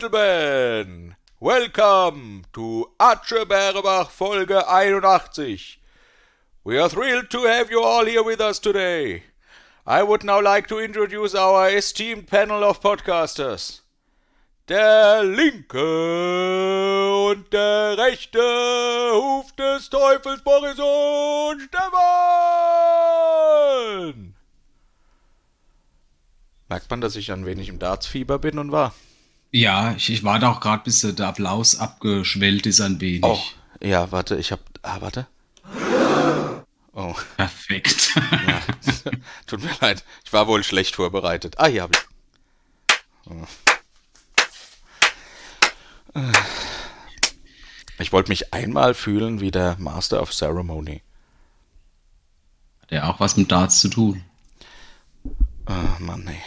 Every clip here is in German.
Gentlemen, welcome to Atsche Bärebach Folge 81. We are thrilled to have you all here with us today. I would now like to introduce our esteemed panel of podcasters. Der linke und der rechte Huf des Teufels Boris und Stefan. Merkt man, dass ich ein wenig im Dartsfieber bin und war? Ja, ich, ich warte auch gerade, bis der Applaus abgeschwellt ist ein wenig. Oh, ja, warte, ich hab. Ah, warte. Oh. Perfekt. Ja, tut mir leid, ich war wohl schlecht vorbereitet. Ah, hier hab ich. Oh. Ich wollte mich einmal fühlen wie der Master of Ceremony. Hat ja auch was mit Darts zu tun. Oh Mann, nee.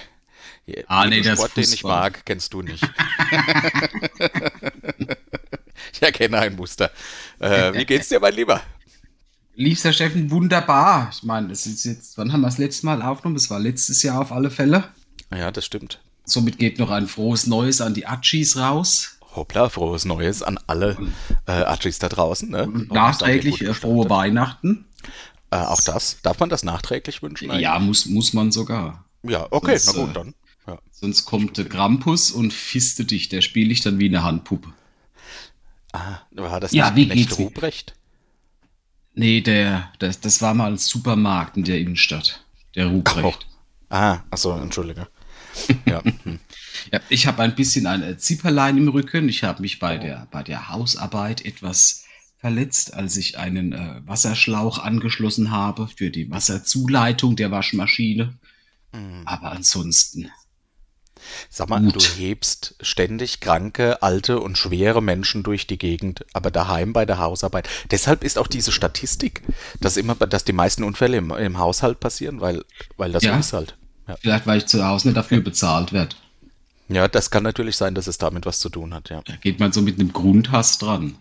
Ah, nee, das Sport, den ich Fußball. mag, kennst du nicht. ich erkenne ein Muster. Äh, wie geht's dir, mein Lieber? Liebster Steffen, wunderbar. Ich meine, das ist jetzt, wann haben wir das letzte Mal aufgenommen? Das war letztes Jahr auf alle Fälle. Ja, das stimmt. Somit geht noch ein frohes Neues an die Achis raus. Hoppla, frohes Neues an alle äh, Achis da draußen. Ne? Und nachträglich äh, frohe Weihnachten. Äh, auch das. Darf man das nachträglich wünschen? eigentlich? Ja, muss, muss man sogar. Ja, okay, Sonst, na gut, äh, dann. Ja. Sonst kommt der Krampus und fiste dich. Der spiele ich dann wie eine Handpuppe. Ah, war das Ja, nicht wie geht's? Ruprecht? Nee, der, das, das war mal ein Supermarkt in der Innenstadt. Der Ruprecht. Ah, achso, entschuldige. Ja. Ja, ich habe ein bisschen ein Zipperlein im Rücken. Ich habe mich bei der, bei der Hausarbeit etwas verletzt, als ich einen äh, Wasserschlauch angeschlossen habe für die Wasserzuleitung der Waschmaschine. Aber ansonsten, Sag mal, Gut. du hebst ständig kranke, alte und schwere Menschen durch die Gegend, aber daheim bei der Hausarbeit. Deshalb ist auch diese Statistik, dass immer, dass die meisten Unfälle im, im Haushalt passieren, weil, weil das Ja. so ist halt. Ja. vielleicht weil ich zu Hause nicht dafür bezahlt werde. ja, das kann natürlich sein, dass es damit was zu tun hat, ja. Da geht man so mit einem Grundhass dran.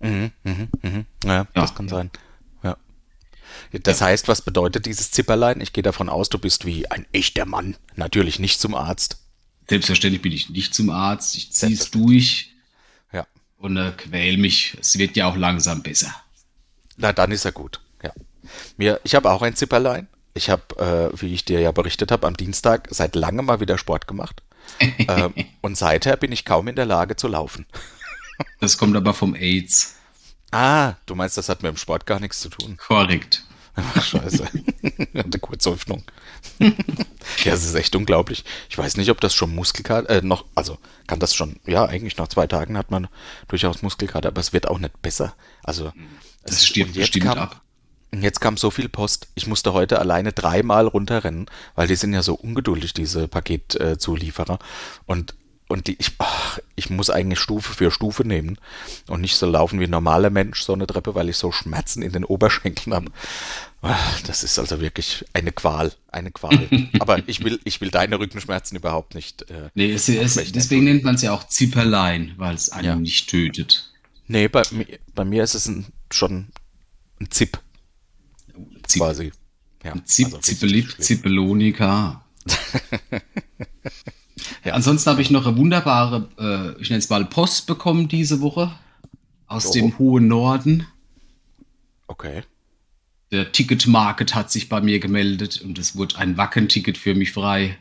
Mhm, mhm, mhm. Ja, das kann sein. Ja. Das heißt, was bedeutet dieses Zipperlein? Ich gehe davon aus, du bist wie ein echter Mann. Natürlich nicht zum Arzt. Selbstverständlich bin ich nicht zum Arzt. Ich ziehe es durch Ja. und äh, quäl mich. Es wird ja auch langsam besser. Na, dann ist er gut. Ja. Mir, ich habe auch ein Zipperlein. Ich habe, äh, wie ich dir ja berichtet habe, am Dienstag seit langem mal wieder Sport gemacht. ähm, und seither bin ich kaum in der Lage zu laufen. Das kommt aber vom AIDS. Ah, du meinst, das hat mit dem Sport gar nichts zu tun. Korrekt. Ach, scheiße. Hatte kurze Hoffnung. ja, es ist echt unglaublich. Ich weiß nicht, ob das schon Muskelkater, äh, noch, also kann das schon, ja, eigentlich nach zwei Tagen hat man durchaus Muskelkater, aber es wird auch nicht besser. Also, Das es- stirbt bestimmt kam- ab. Jetzt kam so viel Post. Ich musste heute alleine dreimal runterrennen, weil die sind ja so ungeduldig, diese Paketzulieferer. Und, und die, ich, ach, ich muss eigentlich Stufe für Stufe nehmen und nicht so laufen wie ein normaler Mensch, so eine Treppe, weil ich so Schmerzen in den Oberschenkeln habe. Ach, Das ist also wirklich eine Qual, eine Qual. Aber ich will, ich will deine Rückenschmerzen überhaupt nicht. Äh, Nee, es, es, deswegen nennt man es ja auch Zipperlein, weil es einen Ja. nicht tötet. nee, bei, bei mir ist es ein, schon ein Zip Zip, quasi. Ja, Zip, also Zippelip. Zippelonika. Ja. Ansonsten habe ich noch eine wunderbare, äh, ich nenne es mal Post bekommen diese Woche aus Oh. dem hohen Norden. Okay. Der Ticketmarket hat sich bei mir gemeldet und es wurde ein Wacken-Ticket für mich frei.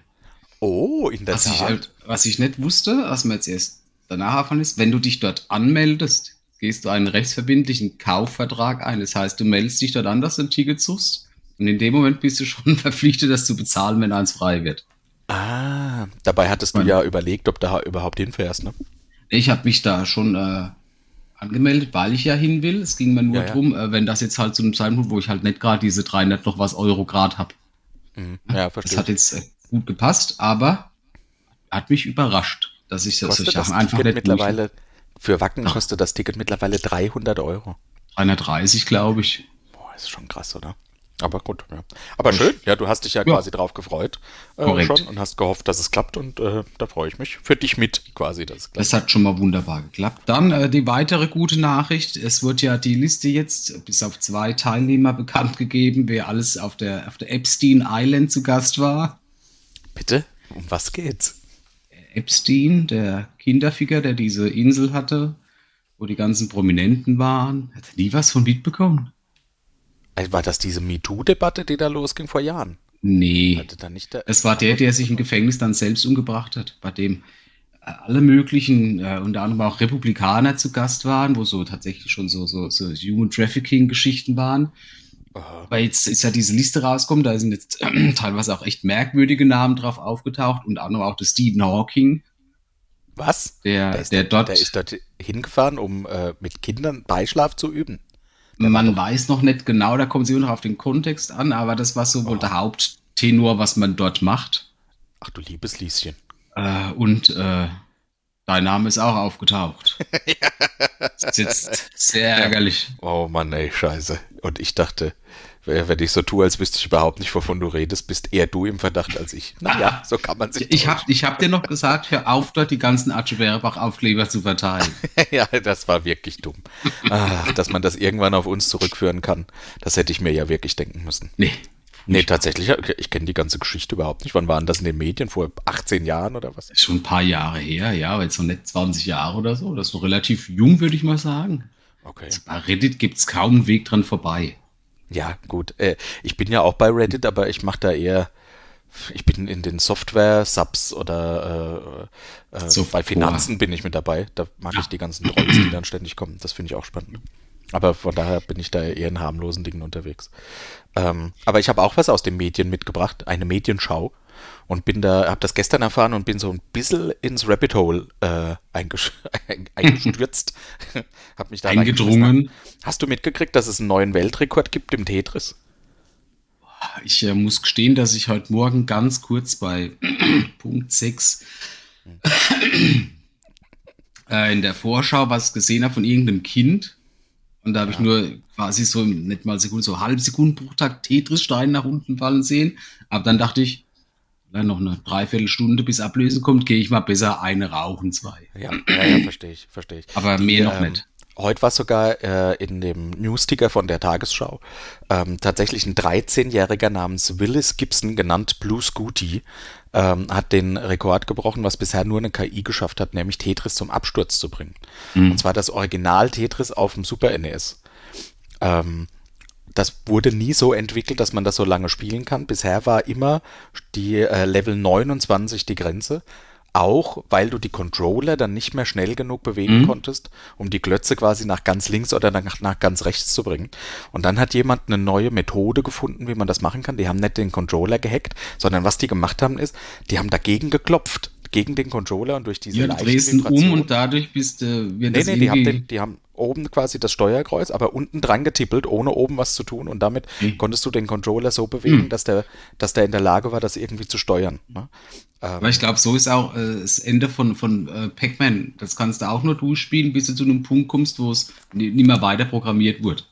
Oh, in der Was ich, Tat. halt, was ich nicht wusste, was mir jetzt erst danach erfahren ist, wenn du dich dort anmeldest, gehst du einen rechtsverbindlichen Kaufvertrag ein. Das heißt, du meldest dich dort an, dass du ein Ticket suchst. Und in dem Moment bist du schon verpflichtet, das zu bezahlen, wenn eins frei wird. Ah, dabei hattest du Mein- ja überlegt, ob du da überhaupt hinfährst, ne? Ich habe mich da schon äh, angemeldet, weil ich ja hin will. Es ging mir nur Ja, ja. drum, äh, wenn das jetzt halt zu einem Zeitpunkt, wo ich halt nicht gerade diese 300 noch was Euro Grad habe. Mhm. Ja, Das verstehe. hat jetzt äh, gut gepasst, aber hat mich überrascht, dass ich das ich das einfach Ticket nicht mittlerweile, für Wacken kostet das Ticket mittlerweile 300 Euro. 330, glaube ich. Boah, ist schon krass, oder? Aber gut, ja. Aber schön, ja, du hast dich ja, Ja. quasi drauf gefreut äh, schon und hast gehofft, dass es klappt und äh, da freue ich mich für dich mit quasi, dass es klappt. Das hat schon mal wunderbar geklappt. Dann äh, die weitere gute Nachricht. Es wird ja die Liste jetzt bis auf zwei Teilnehmer bekannt gegeben, wer alles auf der, auf der Epstein Island zu Gast war. Bitte? Um was geht's? Epstein, der Kinderficker, der diese Insel hatte, wo die ganzen Prominenten waren. Hat nie was von mitbekommen? War das diese MeToo-Debatte, die da losging vor Jahren? Nee. Es war der, der sich im Gefängnis dann selbst umgebracht hat, bei dem äh, alle möglichen, äh, unter anderem auch Republikaner zu Gast waren, wo so tatsächlich schon so, so, so Human Trafficking-Geschichten waren. Aha. Weil jetzt ist ja diese Liste rausgekommen, da sind jetzt äh, teilweise auch echt merkwürdige Namen drauf aufgetaucht, unter anderem auch der Stephen Hawking. Was? Der, der, der dort, der ist dort hingefahren, um äh, mit Kindern Beischlaf zu üben. Man weiß noch nicht genau, da kommt sie noch auf den Kontext an, aber das war so wohl oh. der Haupttenor, was man dort macht. Ach du liebes Lieschen. Äh, und äh, dein Name ist auch aufgetaucht. Das ist jetzt sehr ärgerlich. Oh Mann, ey, scheiße. Und ich dachte, wenn ich so tue, als wüsste ich überhaupt nicht, wovon du redest, bist eher du im Verdacht als ich. Naja, so kann man sich. Ich habe ich hab dir noch gesagt, hör auf, dort die ganzen Archie Berbach-Aufkleber zu verteilen. ja, das war wirklich dumm. Ach, dass man das irgendwann auf uns zurückführen kann, das hätte ich mir ja wirklich denken müssen. Nee. Nee, tatsächlich, ich kenne die ganze Geschichte überhaupt nicht. Wann waren das in den Medien? Vor 18 Jahren oder was? Schon ein paar Jahre her, ja, aber jetzt noch nicht 20 Jahre oder so. Das ist noch relativ jung, würde ich mal sagen. Okay. Also bei Reddit gibt es kaum einen Weg dran vorbei. Ja, gut. Äh, ich bin ja auch bei Reddit, aber ich mache da eher. Ich bin in den Software-Subs oder äh, äh, so bei Finanzen bin ich mit dabei. Da mag ja. ich die ganzen Trolls, die dann ständig kommen. Das finde ich auch spannend. Aber von daher bin ich da eher in harmlosen Dingen unterwegs. Ähm, aber ich habe auch was aus den Medien mitgebracht, eine Medienschau und bin da, habe das gestern erfahren und bin so ein bisschen ins Rabbit Hole äh, eingestürzt. hab mich da Eingedrungen. Hast du mitgekriegt, dass es einen neuen Weltrekord gibt im Tetris? Ich äh, muss gestehen, dass ich heute Morgen ganz kurz bei Punkt 6 äh, in der Vorschau was gesehen habe von irgendeinem Kind. Und da habe ja. ich nur quasi so nicht mal Sekunde, so halb Sekunden pro Tag Tetris-Stein nach unten fallen sehen. Aber dann dachte ich, dann noch eine Dreiviertelstunde bis Ablösen kommt, gehe ich mal besser eine rauchen, zwei. Ja, ja, ja verstehe ich, verstehe ich. Aber Die, mehr noch ähm, nicht. Heute war sogar äh, in dem Newsticker von der Tagesschau ähm, tatsächlich ein 13-Jähriger namens Willis Gibson, genannt Blue Scooty, ähm, hat den Rekord gebrochen, was bisher nur eine KI geschafft hat, nämlich Tetris zum Absturz zu bringen. Mhm. Und zwar das Original Tetris auf dem Super NES. Ähm, das wurde nie so entwickelt, dass man das so lange spielen kann. Bisher war immer die äh, Level 29 die Grenze. Auch weil du die Controller dann nicht mehr schnell genug bewegen mhm. konntest, um die Klötze quasi nach ganz links oder nach, nach ganz rechts zu bringen. Und dann hat jemand eine neue Methode gefunden, wie man das machen kann. Die haben nicht den Controller gehackt, sondern was die gemacht haben ist, die haben dagegen geklopft gegen den Controller und durch diese ja, drehst ihn um und dadurch bist du. Äh, nee, nee, die haben, den, die haben oben quasi das Steuerkreuz, aber unten dran getippelt, ohne oben was zu tun. Und damit mhm. konntest du den Controller so bewegen, mhm. dass, der, dass der in der Lage war, das irgendwie zu steuern. Ne? Aber ich glaube, so ist auch äh, das Ende von, von äh, Pac-Man. Das kannst du auch nur durchspielen, bis du zu einem Punkt kommst, wo es nicht mehr weiter programmiert wird.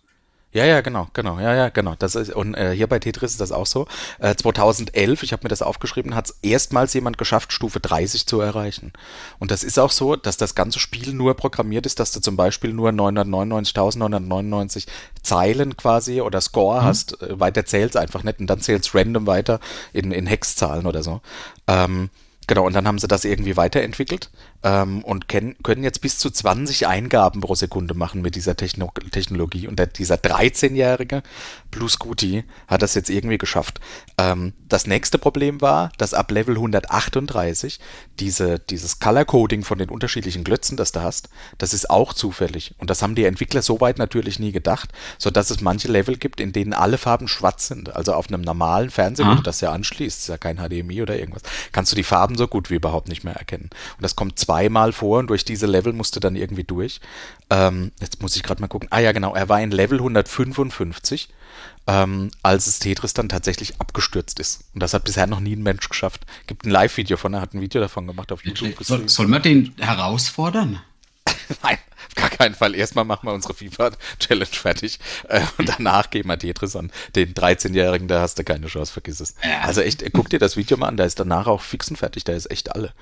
Ja, ja, genau, genau, ja, ja, genau. Das ist, und äh, hier bei Tetris ist das auch so. Äh, 2011, ich habe mir das aufgeschrieben, hat es erstmals jemand geschafft, Stufe 30 zu erreichen. Und das ist auch so, dass das ganze Spiel nur programmiert ist, dass du zum Beispiel nur 999.999 Zeilen quasi oder Score mhm. hast. Äh, weiter zählst einfach nicht und dann zählst random weiter in, in Hexzahlen oder so. Ähm, Genau, und dann haben sie das irgendwie weiterentwickelt ähm, und können, können jetzt bis zu 20 Eingaben pro Sekunde machen mit dieser Techno Technologie. Und der, dieser 13-jährige Blue Scooty hat das jetzt irgendwie geschafft. Ähm, das nächste Problem war, dass ab Level 138 diese, dieses Color Coding von den unterschiedlichen Glötzen, das du hast, das ist auch zufällig. Und das haben die Entwickler soweit natürlich nie gedacht, sodass es manche Level gibt, in denen alle Farben schwarz sind. Also auf einem normalen Fernseher, ah. wo du das ja anschließt, ist ja kein HDMI oder irgendwas, kannst du die Farben so gut wie überhaupt nicht mehr erkennen. Und das kommt zweimal vor und durch diese Level musst du dann irgendwie durch. Ähm, jetzt muss ich gerade mal gucken. Ah ja, genau, er war in Level 155 ähm, als es Tetris dann tatsächlich abgestürzt ist. Und das hat bisher noch nie ein Mensch geschafft. Gibt ein Live-Video von, er hat ein Video davon gemacht auf YouTube. Soll, soll man den herausfordern? Nein, auf gar keinen Fall. Erstmal machen wir unsere FIFA-Challenge fertig äh, und danach gehen wir Tetris an. Den 13-Jährigen, da hast du keine Chance, vergiss es. Also echt, guck dir das Video mal an, da ist danach auch fix und fertig, da ist echt alle.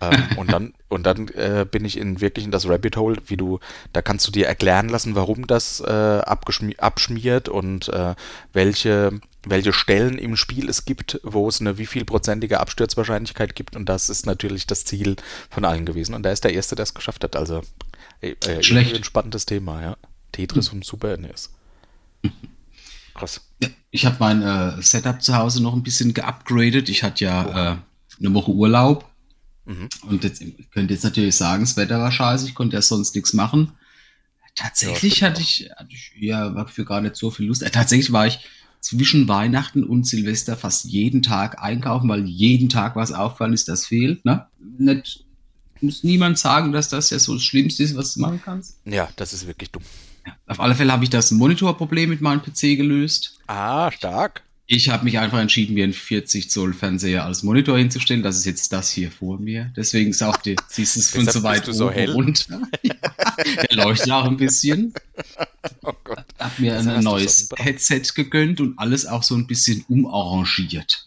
Ähm, und dann, und dann äh, bin ich in wirklich in das Rabbit Hole, wie du, da kannst du dir erklären lassen, warum das äh, abschmiert und äh, welche welche Stellen im Spiel es gibt, wo es eine wie vielprozentige Absturzwahrscheinlichkeit gibt und das ist natürlich das Ziel von allen gewesen und da ist der Erste, der es geschafft hat. Also äh, äh Schlecht. ein spannendes Thema, ja. Tetris und Super NES. Krass. Ich habe mein äh, Setup zu Hause noch ein bisschen geupgradet. Ich hatte ja äh, eine Woche Urlaub Mhm. und jetzt ich könnte jetzt natürlich sagen, das Wetter war scheiße, ich konnte ja sonst nichts machen. Tatsächlich stimmt hatte ich, hatte ich ja war für gar nicht so viel Lust. Äh, tatsächlich war ich zwischen Weihnachten und Silvester fast jeden Tag einkaufen, weil jeden Tag was auffallen ist, das fehlt. Ne? Nicht, muss niemand sagen, dass das ja so das Schlimmste ist, was du machen kannst. Ja, das ist wirklich dumm. Ja. Auf alle Fälle habe ich das Monitorproblem mit meinem PC gelöst. Ah, stark. Ich habe mich einfach entschieden, mir einen 40 Zoll Fernseher als Monitor hinzustellen. Das ist jetzt das hier vor mir. Deswegen ist auch die, siehst du es von so weit du so oben hell. runter. Der leuchtet auch ein bisschen. Oh Gott. Hab mir Das ein neues. Headset gegönnt und alles auch so ein bisschen umarrangiert.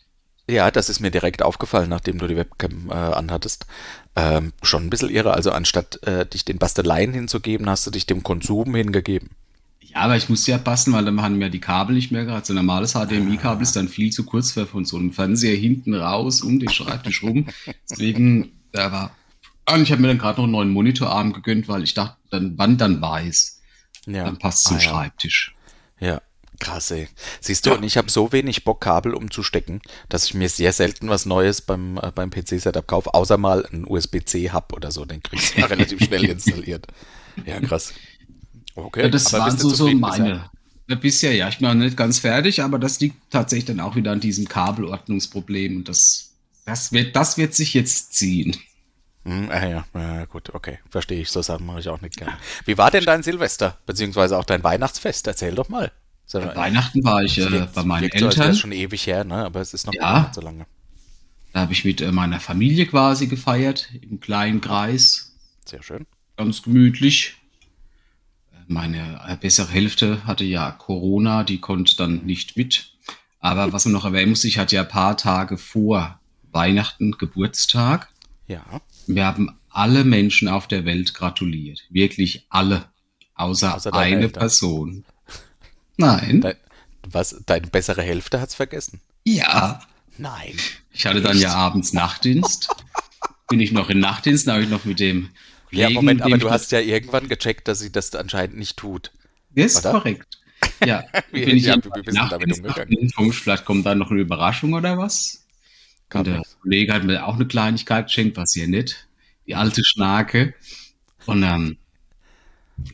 Ja, das ist mir direkt aufgefallen, nachdem du die Webcam äh, anhattest. Ähm, schon ein bisschen irre. Also anstatt äh, dich den Basteleien hinzugeben, hast du dich dem Konsum hingegeben. Ja, aber ich musste ja passen, weil dann haben mir die Kabel nicht mehr gehabt. So ein normales HDMI-Kabel ist dann viel zu kurz für von so einem Fernseher hinten raus um den Schreibtisch rum. Deswegen, da war. Und ich habe mir dann gerade noch einen neuen Monitorarm gegönnt, weil ich dachte, dann, wann dann weiß, Ja. dann passt zum Ah, ja. Schreibtisch. Ja, krass, ey. Siehst du, und ich habe so wenig Bock, Kabel umzustecken, dass ich mir sehr selten was Neues beim, äh, beim PC-Setup kaufe, außer mal einen USB-C-Hub oder so, den kriegst du ja relativ schnell installiert. Ja, krass. Okay, Ja, das aber waren so, so bisher? meine. Ja, bisher ja, ich bin noch nicht ganz fertig, aber das liegt tatsächlich dann auch wieder an diesem Kabelordnungsproblem und das, das, wird, das wird sich jetzt ziehen. Hm, ah, ja, ja, gut, okay, verstehe ich. So Sachen mache ich auch nicht gerne. Wie war denn dein Silvester, beziehungsweise auch dein Weihnachtsfest? Erzähl doch mal. Ist ja- Weihnachten war ich äh, bei meinen wirkt so, Eltern. es schon ewig her, ne? aber es ist noch Ja. nicht so lange. Da habe ich mit äh, meiner Familie quasi gefeiert, im kleinen Kreis, Sehr schön. ganz gemütlich. Meine äh, bessere Hälfte hatte ja Corona, die konnte dann nicht mit. Aber was man noch erwähnen muss, ich hatte ja ein paar Tage vor Weihnachten Geburtstag. Ja. Wir haben alle Menschen auf der Welt gratuliert. Wirklich alle. Außer, Außer eine Eltern. Person. Nein. Dein, was, deine bessere Hälfte hat's vergessen? Ja. Nein. Ich hatte dann ja abends Nachtdienst. Bin ich noch in Nachtdienst, da habe ich noch mit dem Ja, Kollegen, Moment, aber du hast ja irgendwann gecheckt, dass sie das anscheinend nicht tut. Ist Oder? korrekt. Ja, Wie- bin ich ja, ja, damit umgegangen? Punkt, vielleicht kommt da noch eine Überraschung oder was. Kam Und der nichts. Kollege hat mir auch eine Kleinigkeit geschenkt, was hier nicht. Die alte Schnake. Und ähm,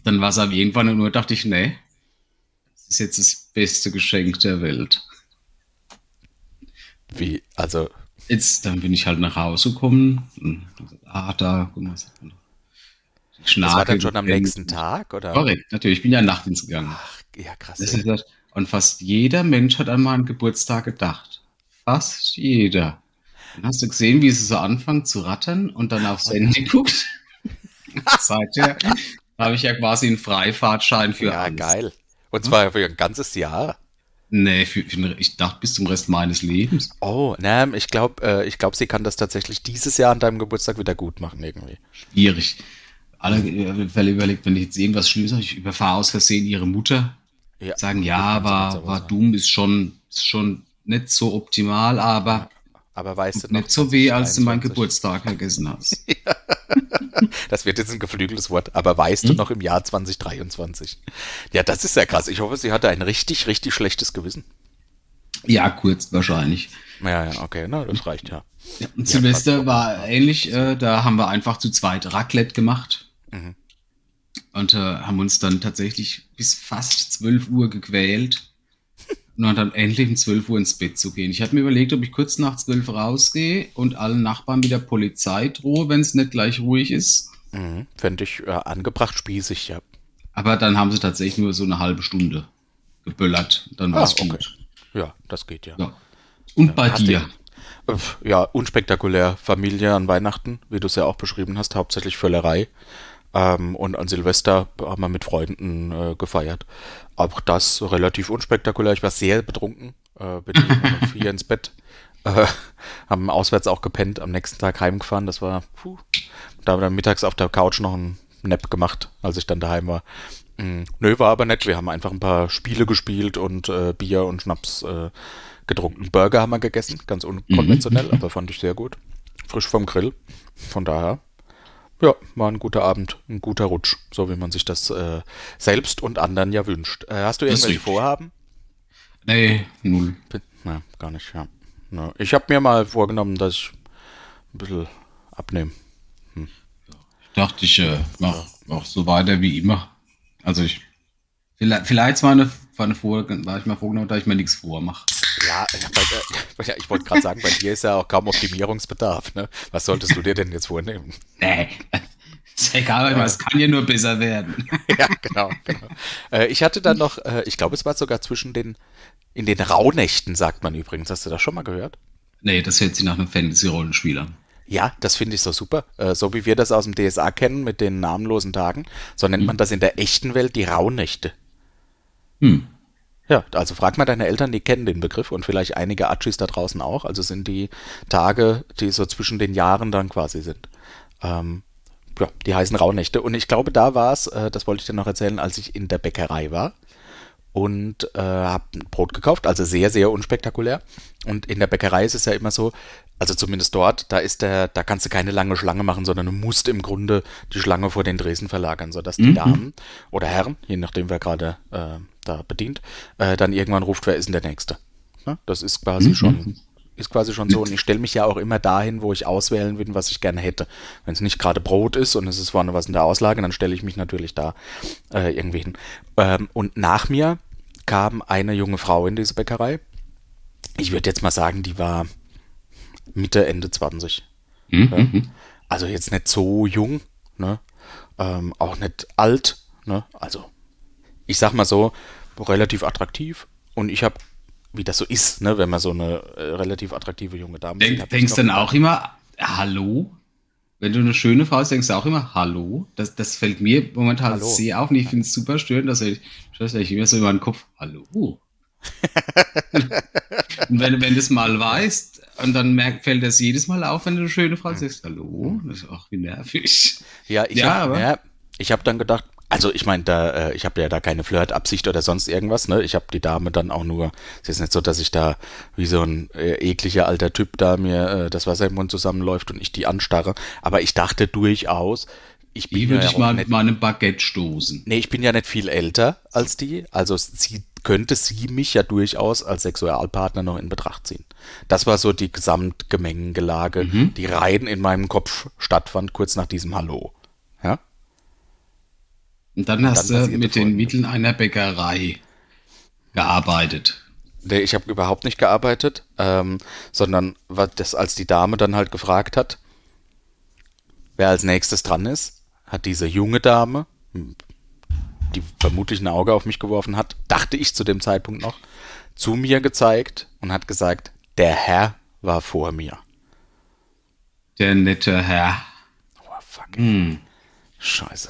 dann war es aber irgendwann und nur dachte ich, nee, ist jetzt das beste Geschenk der Welt. Wie, also, Jetzt, dann bin ich halt nach Hause gekommen. Und, ah, da, guck mal? Die das war dann schon am nächsten Tag, oder? Korrekt, natürlich. Ich bin ja Nachtdienst gegangen. Ach, ja, krass. Das. Und fast jeder Mensch hat an meinen Geburtstag gedacht. Fast jeder. Dann hast du gesehen, wie sie so anfangen zu rattern und dann aufs Handy guckt. Seither habe ich ja quasi einen Freifahrtschein für Ja, alles. geil. Und zwar für ein ganzes Jahr. Nee, für, für, ich dachte bis zum Rest meines Lebens. Oh, ne, ich glaube, äh, ich glaube, sie kann das tatsächlich dieses Jahr an deinem Geburtstag wieder gut machen, irgendwie. Schwierig. Alle äh, Fälle überlegt, wenn ich jetzt irgendwas Schlimmes habe, ich überfahre aus Versehen ihre Mutter. Ja. Sagen, ja, war, war dumm, ist schon, ist schon nicht so optimal, aber Aber weißt du noch, nicht so weh, als du meinen 2023? Geburtstag vergessen hast. Das wird jetzt ein geflügeltes Wort, aber weißt du Hm? noch im Jahr 2023? Ja, das ist ja krass. Ich hoffe, sie hatte ein richtig, richtig schlechtes Gewissen. Ja, kurz wahrscheinlich. Ja, ja, okay, na, das reicht ja. Ja, und Ja, Silvester war ähnlich, äh, da haben wir einfach zu zweit Raclette gemacht Mhm. und äh, haben uns dann tatsächlich bis fast 12 Uhr gequält und dann endlich um 12 Uhr ins Bett zu gehen. Ich hatte mir überlegt, ob ich kurz nach 12 rausgehe und allen Nachbarn mit der Polizei drohe, wenn es nicht gleich ruhig ist. Mhm. Fände ich äh, angebracht spießig, ja. Aber dann haben sie tatsächlich nur so eine halbe Stunde geböllert. Dann war Ah, es okay. gut. Ja, das geht ja. Ja. Und bei Hast dir? Äh, Ja, unspektakulär. Familie an Weihnachten, wie du es ja auch beschrieben hast, hauptsächlich Völlerei. Ähm, und an Silvester haben wir mit Freunden äh, gefeiert. Auch das relativ unspektakulär. Ich war sehr betrunken, äh, bin um vier ins Bett. Äh, haben auswärts auch gepennt, am nächsten Tag heimgefahren. Das war, puh. Da haben wir dann mittags auf der Couch noch einen Nap gemacht, als ich dann daheim war. Mhm. Nö, war aber nett. Wir haben einfach ein paar Spiele gespielt und äh, Bier und Schnaps äh, getrunken. Burger haben wir gegessen, ganz unkonventionell, mhm. aber fand ich sehr gut. Frisch vom Grill. Von daher, ja, war ein guter Abend, ein guter Rutsch, so wie man sich das äh, selbst und anderen ja wünscht. Äh, hast du irgendwelche Vorhaben? Nee, null. Na, gar nicht, ja. Na, ich habe mir mal vorgenommen, dass ich ein bisschen abnehme. Hm. Ich dachte, ich äh, mache mach so weiter wie immer. Also ich, vielleicht, vielleicht war, eine, war, eine Vor, war ich mal vorgenommen, dass ich mir nichts vormache. Ja, äh, ich wollte gerade sagen, bei dir ist ja auch kaum Optimierungsbedarf. Ne? Was solltest du dir denn jetzt vornehmen? Nee, ist egal, ja. es kann ja nur besser werden. ja, genau. genau. Äh, ich hatte dann noch, äh, ich glaube, es war sogar zwischen den, in den Rauhnächten, sagt man übrigens. Hast du das schon mal gehört? Nee, das hört sich nach einem Fantasy-Rollenspiel an. Ja, das finde ich so super. Äh, so wie wir das aus dem DSA kennen mit den namenlosen Tagen, so nennt hm. man das in der echten Welt die Rauhnächte. Hm. Ja, also frag mal deine Eltern, die kennen den Begriff und vielleicht einige Achis da draußen auch. Also sind die Tage, die so zwischen den Jahren dann quasi sind. Ähm, ja, die heißen Rauhnächte. Und ich glaube, da war es, äh, das wollte ich dir noch erzählen, als ich in der Bäckerei war und äh, habe Brot gekauft, also sehr, sehr unspektakulär. Und in der Bäckerei ist es ja immer so, also zumindest dort, da ist der, da kannst du keine lange Schlange machen, sondern du musst im Grunde die Schlange vor den Dresen verlagern, sodass die mhm. Damen oder Herren, je nachdem wer gerade äh, da bedient, äh, dann irgendwann ruft, wer ist denn der Nächste. Ne? Das ist quasi mhm. schon ist quasi schon so. Und ich stelle mich ja auch immer dahin, wo ich auswählen will, was ich gerne hätte. Wenn es nicht gerade Brot ist und es ist vorne was in der Auslage, dann stelle ich mich natürlich da äh, irgendwie hin. Ähm, und nach mir kam eine junge Frau in diese Bäckerei. Ich würde jetzt mal sagen, die war Mitte, Ende 20. Mhm. Ja? Also jetzt nicht so jung, ne? Ähm, auch nicht alt. Ne? Also ich sag mal so, relativ attraktiv. Und ich habe, wie das so ist, ne, wenn man so eine äh, relativ attraktive junge Dame Denk, sieht. Denkst du dann auch immer, Hallo? Wenn du eine schöne Frau hast, denkst du auch immer Hallo? Das, das fällt mir momentan Hallo. sehr auf und ich finde es super störend, dass ich, dass ich immer so in meinen Kopf, Hallo. und wenn, wenn du es mal weißt, und dann merkt, fällt das jedes Mal auf, wenn du eine schöne Frau sagst, Hallo, das ist auch wie nervig. Ja, ich ja, habe ja, hab dann gedacht, also ich meine, da, äh, ich habe ja da keine Flirtabsicht oder sonst irgendwas, ne? Ich habe die Dame dann auch nur, es ist nicht so, dass ich da wie so ein äh, ekliger alter Typ da mir äh, das Wasser im Mund zusammenläuft und ich die anstarre. Aber ich dachte durchaus, ich bin die würde ja ich mal mit meinem Baguette stoßen. Nee, ich bin ja nicht viel älter als die. Also sie könnte sie mich ja durchaus als Sexualpartner noch in Betracht ziehen. Das war so die Gesamtgemengelage, mhm. die rein in meinem Kopf stattfand, kurz nach diesem Hallo. Und dann hast dann du mit den Mitteln einer Bäckerei gearbeitet. Nee, ich habe überhaupt nicht gearbeitet, ähm, sondern was das, als die Dame dann halt gefragt hat, wer als nächstes dran ist, hat diese junge Dame, die vermutlich ein Auge auf mich geworfen hat, dachte ich zu dem Zeitpunkt noch, zu mir gezeigt und hat gesagt, der Herr war vor mir. Der nette Herr. Oh, fuck. Hm. Scheiße.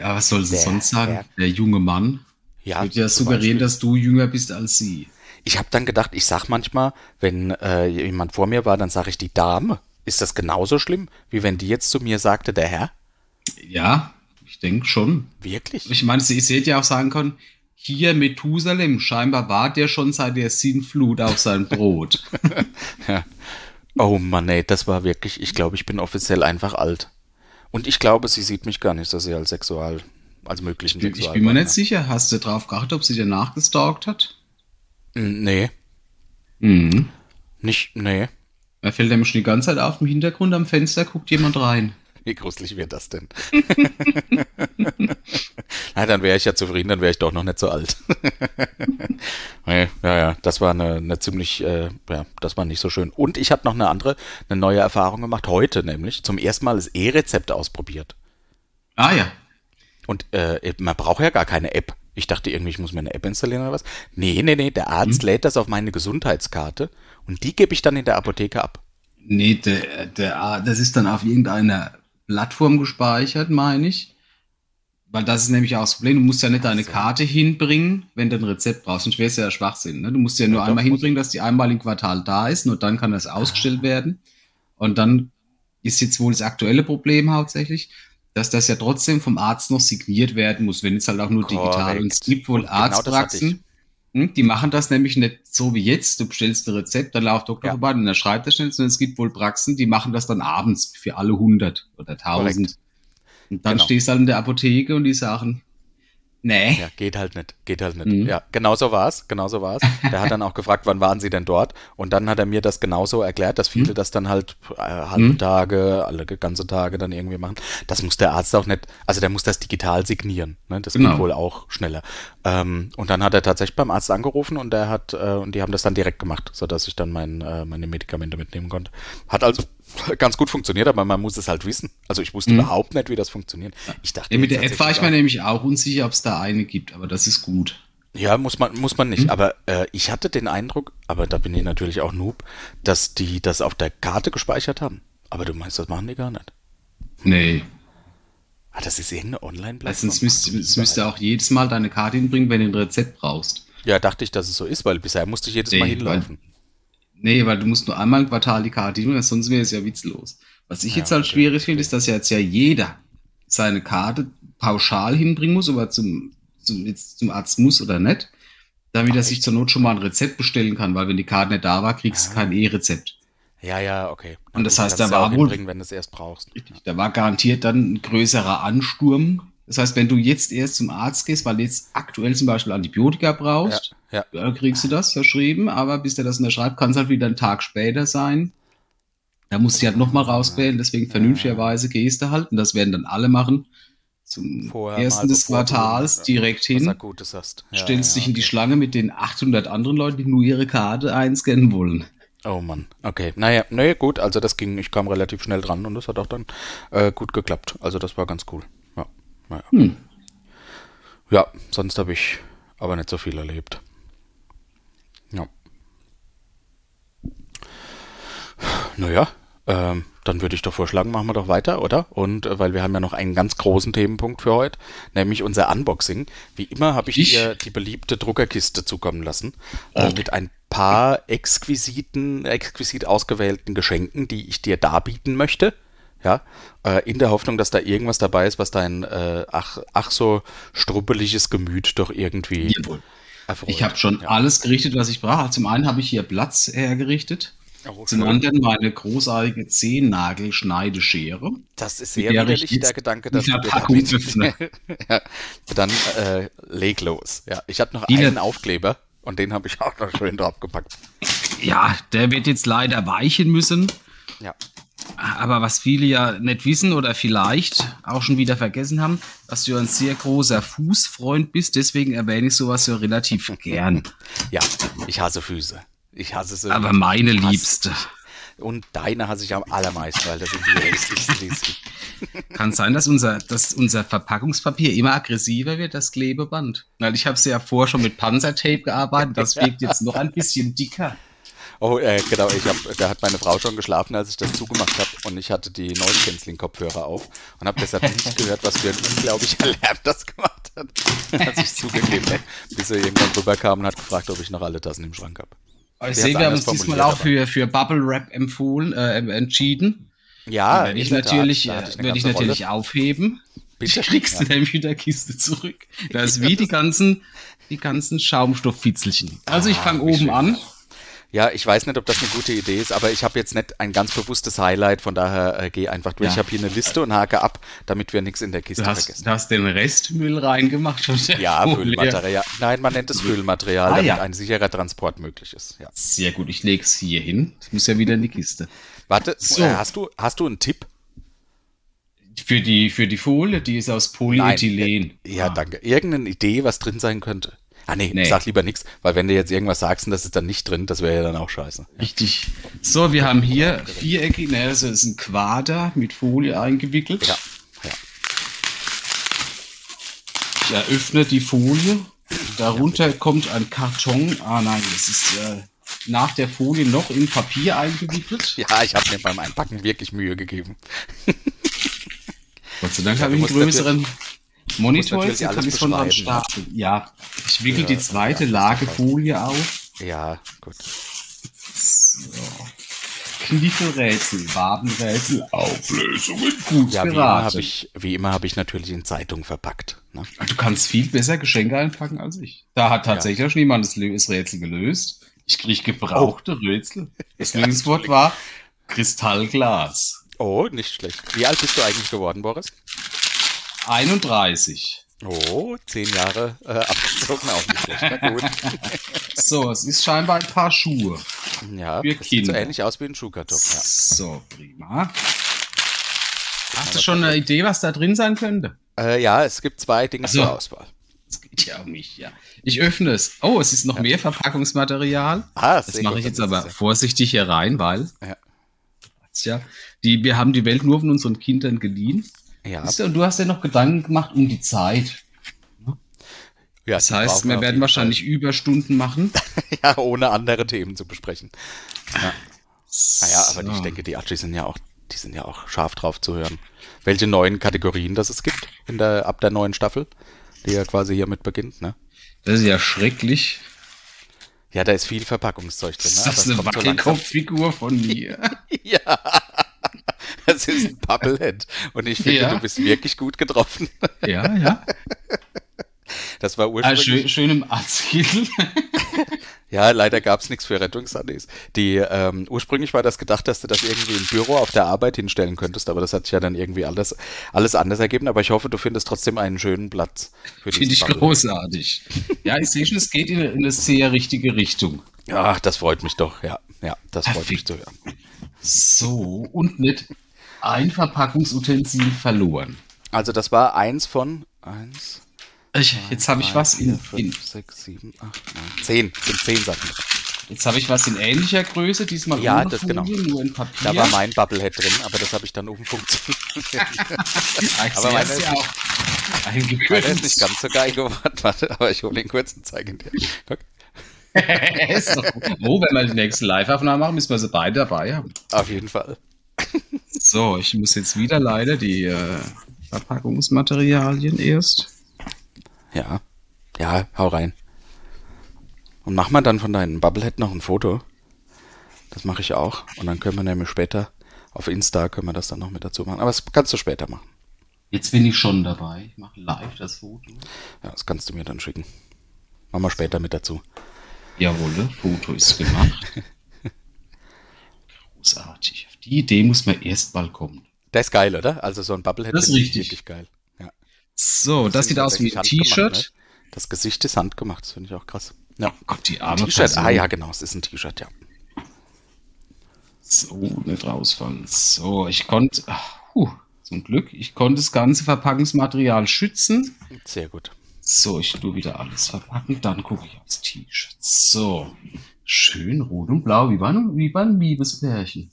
Ja, was soll sie sonst sagen? Der, der junge Mann. Ja, würde ja suggerieren, dass du jünger bist als sie. Ich habe dann gedacht, ich sag manchmal, wenn äh, jemand vor mir war, dann sage ich die Dame. Ist das genauso schlimm, wie wenn die jetzt zu mir sagte, der Herr? Ja, ich denke schon. Wirklich? Ich meine, sie hätte ja auch sagen können, hier Methusalem, scheinbar war der schon seit der Sinnflut auf sein Brot. ja. Oh Mann, ey, das war wirklich, ich glaube, ich bin offiziell einfach alt. Und ich glaube, sie sieht mich gar nicht so sehr als Sexual, als möglichen Sexual. Ich bin mir nicht sicher. Hast du drauf geachtet, ob sie dir nachgestalkt hat? Nee. Mhm. Nicht, nee. Er fällt nämlich schon die ganze Zeit auf, im Hintergrund am Fenster guckt jemand rein. Wie gruselig wäre das denn? Na, dann wäre ich ja zufrieden, dann wäre ich doch noch nicht so alt. nee, ja, ja, das war eine, eine ziemlich, äh, ja, das war nicht so schön. Und ich habe noch eine andere, eine neue Erfahrung gemacht, heute nämlich, zum ersten Mal das E-Rezept ausprobiert. Ah ja. Und äh, man braucht ja gar keine App. Ich dachte irgendwie, ich muss mir eine App installieren oder was. Nee, nee, nee, der Arzt hm. lädt das auf meine Gesundheitskarte und die gebe ich dann in der Apotheke ab. Nee, der, der, das ist dann auf irgendeiner Plattform gespeichert, meine ich. Weil das ist nämlich auch das Problem. Du musst ja nicht deine so. Karte hinbringen, wenn du ein Rezept brauchst. Sonst wäre es ja Schwachsinn. Ne? Du musst ja nur Ja, einmal hinbringen, dass die einmal im Quartal da ist. Nur dann kann das ausgestellt werden. Und dann ist jetzt wohl das aktuelle Problem hauptsächlich, dass das ja trotzdem vom Arzt noch signiert werden muss, wenn es halt auch nur digital. Und es Korrekt. gibt wohl Und genau hm, die machen das nämlich nicht so wie jetzt. Du bestellst ein Rezept, dann lauft Doktor Ja. vorbei und er schreibt das schnell, sondern es gibt wohl Praxen, die machen das dann abends für alle 100 oder 1000. Korrekt. Und dann Genau. stehst du halt in der Apotheke und die sagen, nee, Ja, geht halt nicht, geht halt nicht. Mhm. Ja, genau so war's, genau so war's. Der hat dann auch gefragt, wann waren Sie denn dort? Und dann hat er mir das genauso erklärt, dass viele das dann halt äh, halbe Mhm. Tage, alle ganze Tage dann irgendwie machen. Das muss der Arzt auch nicht, also der muss das digital signieren. Ne? Das Genau. geht wohl auch schneller. Ähm, und dann hat er tatsächlich beim Arzt angerufen und der hat, äh, und die haben das dann direkt gemacht, sodass ich dann mein, äh, meine Medikamente mitnehmen konnte. Hat also ganz gut funktioniert, aber man muss es halt wissen. Also ich wusste Mhm. überhaupt nicht, wie das funktioniert. Ich dachte ja, mit der App war ich mir nämlich auch unsicher, ob es da eine gibt, aber das ist gut. Ja, muss man, muss man nicht. Hm? Aber äh, ich hatte den Eindruck, aber da bin ich natürlich auch Noob, dass die das auf der Karte gespeichert haben. Aber du meinst, das machen die gar nicht. Nee, Ah, das ist irgendeine Online-Plattform. weil sonst müsste, es müsste auch jedes Mal deine Karte hinbringen, wenn du ein Rezept brauchst. Ja, dachte ich, dass es so ist, weil bisher musste ich jedes Mal Nee, hinlaufen. Nee, weil du musst nur einmal im Quartal die Karte hinbringen, sonst wäre es ja witzlos. Was ich Ja, jetzt halt okay, schwierig finde, ist, dass jetzt ja jeder seine Karte pauschal hinbringen muss, ob er zum, zum, jetzt zum Arzt muss oder nicht, damit er sich zur Not schon mal ein Rezept bestellen kann, weil wenn die Karte nicht da war, kriegst du Ah. kein E-Rezept. Ja, ja, okay. Na Und das heißt, da war wohl- wenn du es erst brauchst. Richtig. Da war garantiert dann ein größerer Ansturm. Das heißt, wenn du jetzt erst zum Arzt gehst, weil du jetzt aktuell zum Beispiel Antibiotika brauchst, Ja, ja. dann kriegst du das verschrieben, aber bis der das unterschreibt, kann es halt wieder einen Tag später sein. Da musst du halt nochmal rauswählen, deswegen vernünftigerweise gehst du halt, und das werden dann alle machen, zum Vorher ersten des du, Quartals äh, direkt hin, Gutes hast. Ja, stellst dich in die okay. Schlange mit den 800 anderen Leuten, die nur ihre Karte einscannen wollen. Oh Mann, okay. Naja, naja, gut, also das ging, ich kam relativ schnell dran und das hat auch dann äh, gut geklappt. Also das war ganz cool. Ja, naja. Hm. ja sonst habe ich aber nicht so viel erlebt. Ja. Naja, ähm, dann würde ich doch vorschlagen, machen wir doch weiter, oder? Und äh, weil wir haben ja noch einen ganz großen Themenpunkt für heute, nämlich unser Unboxing. Wie immer habe ich, Ich? dir die beliebte Druckerkiste zukommen lassen äh, mit ein paar exquisiten, exquisit ausgewählten Geschenken, die ich dir darbieten möchte. Ja, äh, in der Hoffnung, dass da irgendwas dabei ist, was dein äh, ach, ach so struppeliges Gemüt doch irgendwie Jawohl. erfreut. Ich habe schon Ja. alles gerichtet, was ich brauche. Zum einen habe ich hier Platz hergerichtet. Oh, Zum anderen meine großartige Zehennagelschneideschere. Das ist sehr der widerlich, der Gedanke, dass du damit... öffne. ja, dann äh, leg los. Ja, ich hatte noch Die einen da- Aufkleber und den habe ich auch noch schön draufgepackt. Ja, der wird jetzt leider weichen müssen. Ja. Aber was viele ja nicht wissen oder vielleicht auch schon wieder vergessen haben, dass du ein sehr großer Fußfreund bist. Deswegen erwähne ich sowas so relativ gern. Ja, ich hasse Füße. Ich hasse sie. Aber meine hasse- Liebste. Und deine hasse ich am allermeisten, weil das sind die hässlichsten, es. Kann sein, dass unser, dass unser Verpackungspapier immer aggressiver wird, das Klebeband. Weil ich habe ja vorher schon mit Panzertape gearbeitet, das wirkt jetzt noch ein bisschen dicker. Oh, äh, genau, ich hab, da hat meine Frau schon geschlafen, als ich das zugemacht habe und ich hatte die Noise-Canceling-Kopfhörer auf und habe deshalb nicht gehört, was für ein unglaublicher Lärm das gemacht hat, als ich zugegeben habe, bis er irgendwann rüberkam und hat gefragt, ob ich noch alle Tassen im Schrank habe. Ich sehe, wir haben uns diesmal auch für, für Bubble Wrap empfohlen, äh, entschieden. Ja, werde ich natürlich, äh, ich werde ich natürlich Rolle. aufheben. Bitte? Die kriegst du Ja. nämlich in der Kiste zurück. Das ist wie die ganzen, die ganzen Schaumstofffitzelchen. Also ich Ah, fange oben schön. an. Ja, ich weiß nicht, ob das eine gute Idee ist, aber ich habe jetzt nicht ein ganz bewusstes Highlight, von daher äh, geh einfach durch. Ja. Ich habe hier eine Liste und hake ab, damit wir nichts in der Kiste Du hast, vergessen. du hast den Restmüll reingemacht. von der Ja, Folie. Füllmaterial. Nein, man nennt es Füllmaterial, Ah, damit ja. ein sicherer Transport möglich ist. Ja. Sehr gut, ich lege es hier hin. Das muss ja wieder in die Kiste. Warte, So. äh, hast, du, hast du einen Tipp? Für die, für die Folie, die ist aus Polyethylen. Ja, Ah. danke. Irgendeine Idee, was drin sein könnte? Ah, nee, Nee. sag lieber nichts, weil wenn du jetzt irgendwas sagst und das ist dann nicht drin, das wäre ja dann auch scheiße. Richtig. So, wir haben hier viereckig, ne, das ist ein Quader mit Folie eingewickelt. Ja, ja. Ich eröffne die Folie. Darunter kommt ein Karton. Ah nein, das ist äh, nach der Folie noch in Papier eingewickelt. Ja, ich habe mir beim Einpacken wirklich Mühe gegeben. Gott sei Dank Ja, habe ich einen größeren Monitor dann kann alles ich schon dran ne? starten. Ja, ich wickel Ja, die zweite ja, Lagefolie auf. Ja, gut. So. Kniffelrätsel, Wabenrätsel, Auflösungen, gut Ja, wie immer habe ich, habe ich natürlich in Zeitung verpackt. Ne? Du kannst viel besser Geschenke einpacken als ich. Da hat tatsächlich auch schon jemand das Rätsel gelöst. Ich kriege gebrauchte Rätsel. Das Ja, Lösungswort war Kristallglas. Oh, nicht schlecht. Wie alt bist du eigentlich geworden, Boris? 31. Oh, zehn Jahre äh, abgezogen, auch nicht schlecht. Na gut. So, es ist scheinbar ein paar Schuhe. Ja, Für das sieht so ähnlich aus wie ein Schuhkarton. Ja. So, prima. Hast du schon eine Idee, was da drin sein könnte? Äh, ja, es gibt zwei Dinge Ach so. zur Auswahl. Das geht ja um mich, ja. Ich öffne es. Oh, es ist noch mehr Verpackungsmaterial. Ah, Das sehr mache ich jetzt das aber ja- vorsichtig hier rein, weil Ja. Tja, die, wir haben die Welt nur von unseren Kindern geliehen. Ja, Siehst du, Und du hast ja noch Gedanken gemacht um die Zeit. ja, Das heißt, wir werden wahrscheinlich Überstunden machen. Fall. Ja, ohne andere Themen zu besprechen. Naja, aber So. ich denke, die Archie sind ja auch, die sind ja auch scharf drauf zu hören. Welche neuen Kategorien das es gibt in der, ab der neuen Staffel, die ja quasi hiermit beginnt, ne? Das ist ja schrecklich. Ja, da ist viel Verpackungszeug drin. Ne? Das ist es eine kommt so Wackelkopffigur von mir. Ja. Das ist ein Bubblehead. Und ich finde, Ja. du bist wirklich gut getroffen. ja, ja. Das war Ah, ursprünglich. schön, schön im Arztkittel. Ja, leider gab es nichts für Rettungssannis. Die, ähm, ursprünglich war das gedacht, dass du das irgendwie im Büro auf der Arbeit hinstellen könntest, aber das hat sich ja dann irgendwie alles, alles anders ergeben. Aber ich hoffe, du findest trotzdem einen schönen Platz für Finde ich Bubblehead. großartig. Ja, ich sehe schon, es geht in, in eine sehr richtige Richtung. Ja, das freut mich doch. Ja, ja, das freut mich zu hören. So, und nicht ein Verpackungsutensil verloren. Also das war eins von eins. Ich, jetzt habe ich was in, vier, in fünf, sechs, sieben, acht, neun, zehn. Sind zehn Sachen drin. jetzt habe ich was in ähnlicher Größe, diesmal Ja, ohne das Folie, genau. nur in Papier. Da war mein Bubblehead drin, aber das habe ich dann umfunktioniert. Ah, ich aber meine ist ja auch ein Meiner ist nicht ganz so geil geworden. Warte, aber ich hole den kurzen zeigen dir. Guck. Ist doch gut. oh, wenn wir die nächste Live-Aufnahme machen, müssen wir sie beide dabei haben. Auf jeden Fall. So, ich muss jetzt wieder leider die äh, Verpackungsmaterialien erst. Ja. Ja, hau rein. Und mach mal dann von deinem Bubblehead noch ein Foto. Das mache ich auch. Und dann können wir nämlich später auf Insta können wir das dann noch mit dazu machen. Aber das kannst du später machen. Jetzt bin ich schon dabei. Ich mache live das Foto. Ja, das kannst du mir dann schicken. Machen wir später mit dazu. Jawohl, Foto ist gemacht. Großartig. Die Idee muss man erst mal kommen. Der ist geil, oder? Also so ein Bubblehead Das ist richtig. wirklich geil. Ja. So, das, sind sieht aus wie ein T-Shirt. Ne? Das Gesicht ist handgemacht, das finde ich auch krass. Ja. Oh Gott, die arme T-Shirt, ah ja, genau, es ist ein T-Shirt, ja. So, nicht rausfallen. So, ich konnte, puh, zum Glück, ich konnte das ganze Verpackungsmaterial schützen. Sehr gut. So, ich tue wieder alles verpacken, dann gucke ich aufs T-Shirt. So, schön rot und blau, wie beim, wie beim Liebespärchen.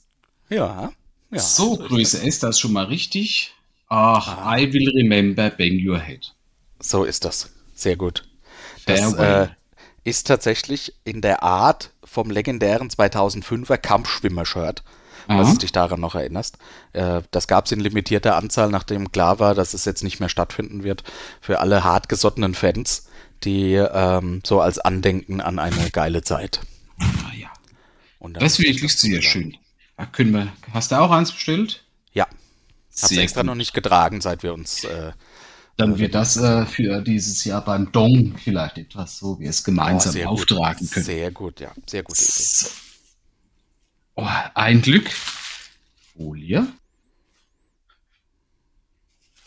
Ja. ja so, ist Größe S, das ist schon mal richtig. Ach, I will remember bang your head. So ist das. Sehr gut. Das äh, ist tatsächlich in der Art vom legendären 2005er Kampfschwimmer-Shirt, was du dich daran noch erinnerst. Äh, das gab es in limitierter Anzahl, nachdem klar war, dass es jetzt nicht mehr stattfinden wird, für alle hartgesottenen Fans, die ähm, so als Andenken an eine geile Zeit. Ah, ja. Das ist wirklich sehr schön. Da können wir, hast du auch eins bestellt? Ja. Hab's Sehr extra gut. noch nicht getragen, seit wir uns äh, Dann wird das äh, für dieses Jahr beim Dong vielleicht etwas, so wie es gemeinsam oh, sehr auftragen gut. können. Sehr gut, ja. Sehr gute Idee. So. Oh, ein Glück. Folie.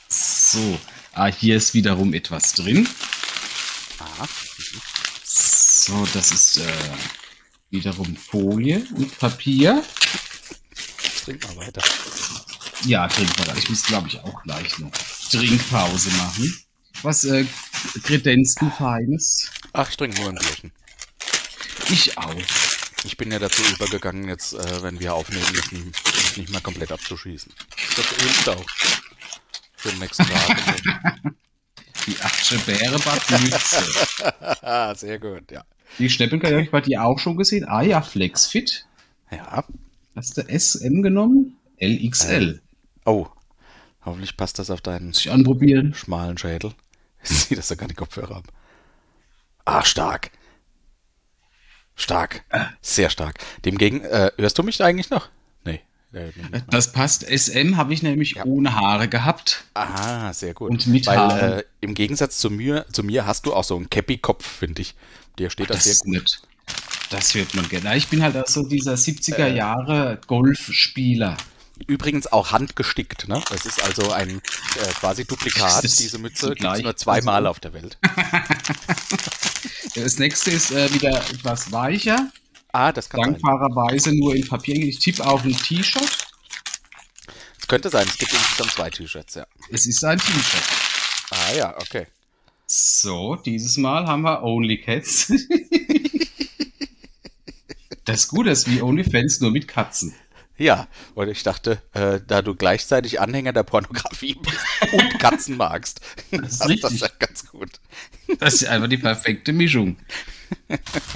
So, ah, hier ist wiederum etwas drin. Ah, So, das ist äh, wiederum Folie und Papier. Trink mal weiter. Ja, trinken wir. Ich muss, glaube ich, auch gleich noch Trinkpause machen. Was äh, kredenzt du Feines? Ach, ich trinke nur ein Bierchen. Ich auch. Ich bin ja dazu übergegangen, jetzt, äh, wenn wir aufnehmen, mich nicht, mich nicht mehr komplett abzuschießen. Das hilft auch. Für den nächsten Tag. Die Atsche Bärebad-Mütze. ah, sehr gut, ja. Die Schneppelka habe ich bei dir auch schon gesehen. Ah ja, Flexfit. Ja. Hast du SM genommen? LXL. Oh. Hoffentlich passt das auf deinen Muss ich anprobieren. schmalen Schädel. Sieh, dass er keine Kopfhörer ab. Ah, stark. Stark. Sehr stark. Demgegen, äh, hörst du mich eigentlich noch? Nee. der nicht. Das passt. SM habe ich nämlich Ja. ohne Haare gehabt. Ah, sehr gut. Und mit Weil Haaren. äh, im Gegensatz zu mir, zu mir hast du auch so einen Cappy-Kopf, finde ich. Dir steht das, Das sehr gut. nett. Das hört man gerne. Ich bin halt auch so dieser 70er Äh. Jahre Golfspieler. Übrigens auch handgestickt, ne? Es ist also ein äh, quasi Duplikat, diese Mütze. die Gibt es nur gleiche zweimal auf der Welt. Das nächste ist äh, wieder etwas weicher. Ah, das kann sein. Dankbarerweise nur in Papier. Ich tippe auf ein T-Shirt. Es könnte sein, es gibt insgesamt zwei T-Shirts, ja. Es ist ein T-Shirt. Ah ja, okay. So, dieses Mal haben wir Only Cats. das Gute ist wie OnlyFans nur mit Katzen. Ja, und ich dachte, äh, da du gleichzeitig Anhänger der Pornografie bist und Katzen magst, Das ist das ja ganz gut. Das ist einfach die perfekte Mischung.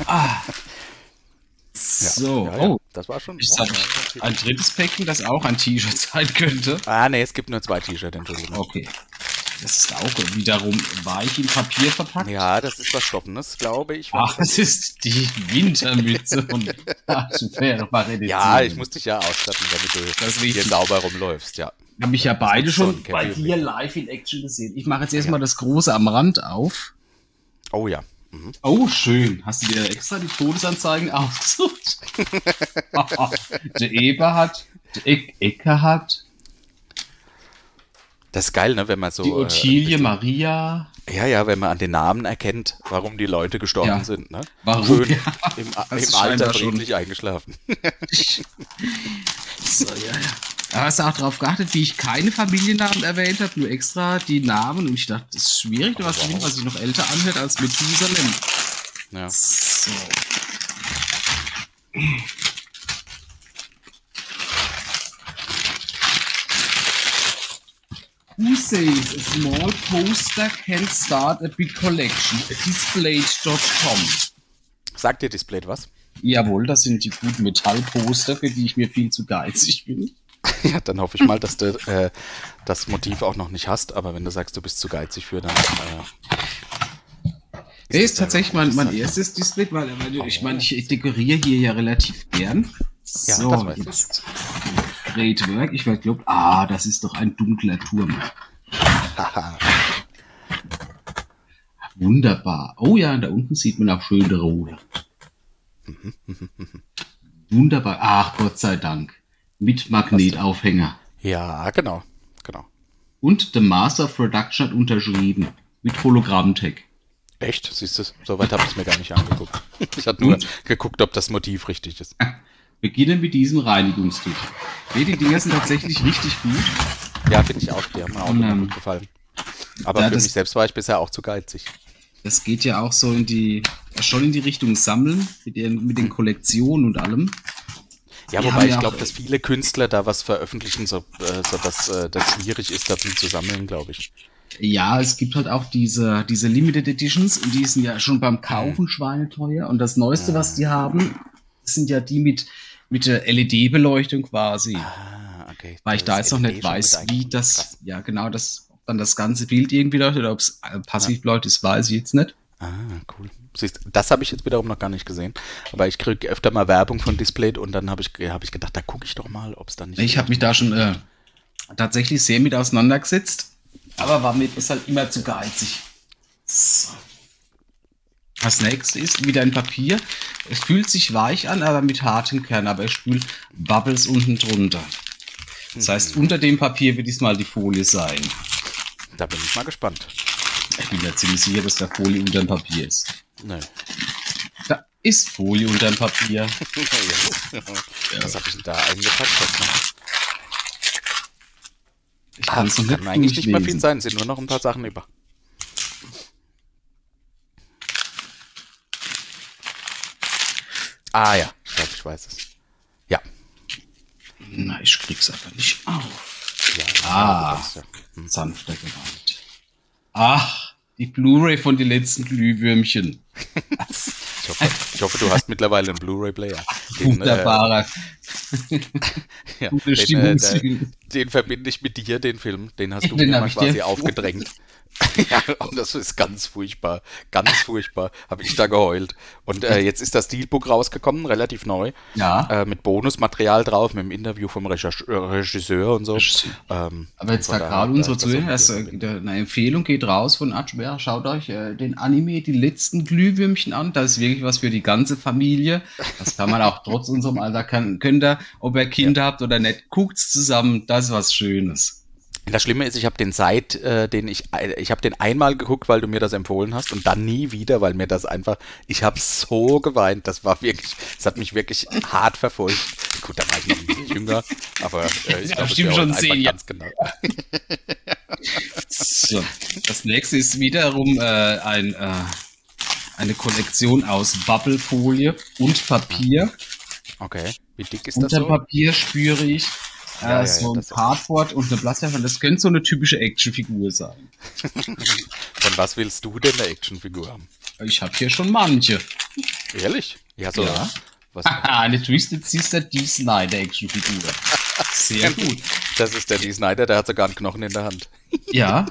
Ah. So, ja, ja, oh, das war schon. ich sag ein drittes Päckchen, das auch ein T-Shirt sein könnte. Ah, nee, es gibt nur zwei T-Shirts, Entschuldigung. Okay. Das ist auch wiederum weich in Papier verpackt. Ja, das ist was Stoffenes, glaube ich. Ach, das ist die Wintermütze von ja, ich muss dich ja ausstatten, damit du Das hier sauber rumläufst, ja. habe mich ja beide schon bei dir live in Action gesehen. Ich mache jetzt erstmal das große am Rand auf. Oh ja. Mhm. Oh, schön. Hast du dir extra die Todesanzeigen ausgesucht? der Eberhard, der e Eckhardt, Das ist geil, ne, wenn man so. die äh, Ottilie Maria. Ja, ja, wenn man an den Namen erkennt, warum die Leute gestorben Ja. sind. Ne? Warum? Schön Ja. im, im Alter scheinbar schon- friedlich eingeschlafen. So, ja, ja. Da hast du auch darauf geachtet, wie ich keine Familiennamen erwähnt habe, nur extra die Namen. Und ich dachte, das ist schwierig, was finden, was sich noch älter anhört als Methusalem. Ja. So. Who says a small poster can start a big collection? Displayed.com. Sagt dir Displayed was? Jawohl, das sind die guten Metallposter, für die ich mir viel zu geizig bin. Ja, dann hoffe ich mal, dass du äh, das Motiv auch noch nicht hast. Aber wenn du sagst, du bist zu geizig für, dann. Äh, ist das tatsächlich ja- mein, mein erstes Display, weil weil ich meine, ich dekoriere hier ja relativ gern. Ja, so, das weiß ich. Great Work. Ich werde glaubt, ah, das ist doch ein dunkler Turm. Wunderbar. Oh ja, da unten sieht man auch schön Rolle. Wunderbar. Ach, Gott sei Dank. Mit Magnetaufhänger. ja, genau. Genau. Und The Master of Production hat unterschrieben. Mit Hologramm-Tag. Echt? Siehst du, soweit habe ich es mir gar nicht angeguckt. Ich habe nur geguckt, ob das Motiv richtig ist. Beginnen mit diesem Reinigungstuch. Nee, die Dinger sind tatsächlich richtig gut. Ja, finde ich auch. Die haben mir auch Und, immer ähm, gut gefallen. Aber ja, für das- mich selbst war ich bisher auch zu geizig. Das geht ja auch so in die, schon in die Richtung Sammeln, mit den, mit den Kollektionen und allem. Ja, Die wobei ich ja glaube, dass viele Künstler da was veröffentlichen, so, äh, so dass äh, das schwierig ist, da viel zu sammeln, glaube ich. Ja, es gibt halt auch diese, diese Limited Editions und die sind ja schon beim Kaufen schweineteuer. Und das Neueste, was die haben, sind ja die mit, mit der LED-Beleuchtung quasi. Ah, okay. Weil ich da jetzt noch LED nicht weiß, wie das, ja genau, das, ob dann das ganze Bild irgendwie leuchtet oder ob es äh, passiv leuchtet, das weiß ich jetzt nicht. Ah, cool. Siehst, das habe ich jetzt wiederum noch gar nicht gesehen. Aber ich kriege öfter mal Werbung von Displayed und dann habe ich, hab ich gedacht, da gucke ich doch mal, ob es dann nicht. Ich habe mich da schon äh, tatsächlich sehr mit auseinandergesetzt, aber war mir das halt immer zu geizig. So. Das nächste ist wieder ein Papier. Es fühlt sich weich an, aber mit hartem Kern, aber es spült Bubbles unten drunter. Das heißt, unter dem Papier wird diesmal die Folie sein. Da bin ich mal gespannt. Ich bin mir ziemlich sicher, dass da Folie unter dem Papier ist. Nö. Da ist Folie unter dem Papier. Was habe ich denn da eingepackt? Ich Ah, kann's das noch kann eigentlich nicht mehr viel sein, sind nur noch ein paar Sachen über. Ah ja, ich glaube, ich weiß es. Ja. Na, ich krieg's aber nicht auf. ja Ah. ja. Hm. sanfter Gewalt. Ach, die Blu-ray von den letzten Glühwürmchen. Ich hoffe, ich hoffe, du hast mittlerweile einen Blu-ray-Player. Äh, Wunderbarer ja, den, äh, der, den verbinde ich mit dir, den Film. Den hast du Den mir mal quasi aufgedrängt. ja, und das ist ganz furchtbar. Ganz furchtbar. Habe ich da geheult. Und äh, jetzt ist das Steelbook rausgekommen, relativ neu. Ja. Äh, mit Bonusmaterial drauf, mit dem Interview vom Regisseur, Regisseur und so. Ähm, Aber jetzt da gerade unsere Zuhörer, äh, da- eine Empfehlung geht raus von Atschber. Schaut euch äh, den Anime Die letzten Glühwürmchen an. Das ist wirklich was für die ganze Familie. Das kann man auch trotz unserem Alter, kann, könnt ihr, ob ihr Kinder habt oder nicht, guckt's zusammen. Das ist was Schönes. Das Schlimme ist, ich habe den seit, äh, den ich, ich habe den einmal geguckt, weil du mir das empfohlen hast und dann nie wieder, weil mir das einfach, ich habe so geweint, das war wirklich, das hat mich wirklich hart verfolgt. Gut, da war ich noch ein bisschen jünger, aber äh, ich Ja, glaube, bestimmt schon zehn Jahre. genau. So. Das nächste ist wiederum äh, ein, äh, eine Kollektion aus Bubblefolie und Papier. Okay, wie dick ist das Unter so? Papier spüre ich äh, Ja, ja, ja, so ein das ist- Cardboard und eine Plastik. Das könnte so eine typische Actionfigur sein. Von was willst du denn eine Actionfigur haben? Ich habe hier schon manche. Ehrlich? Ja, so. Ja. Was, eine Twisted Sister D. Snyder Actionfigur. Sehr gut. das ist der Dee Snyder, der hat sogar einen Knochen in der Hand. Ja.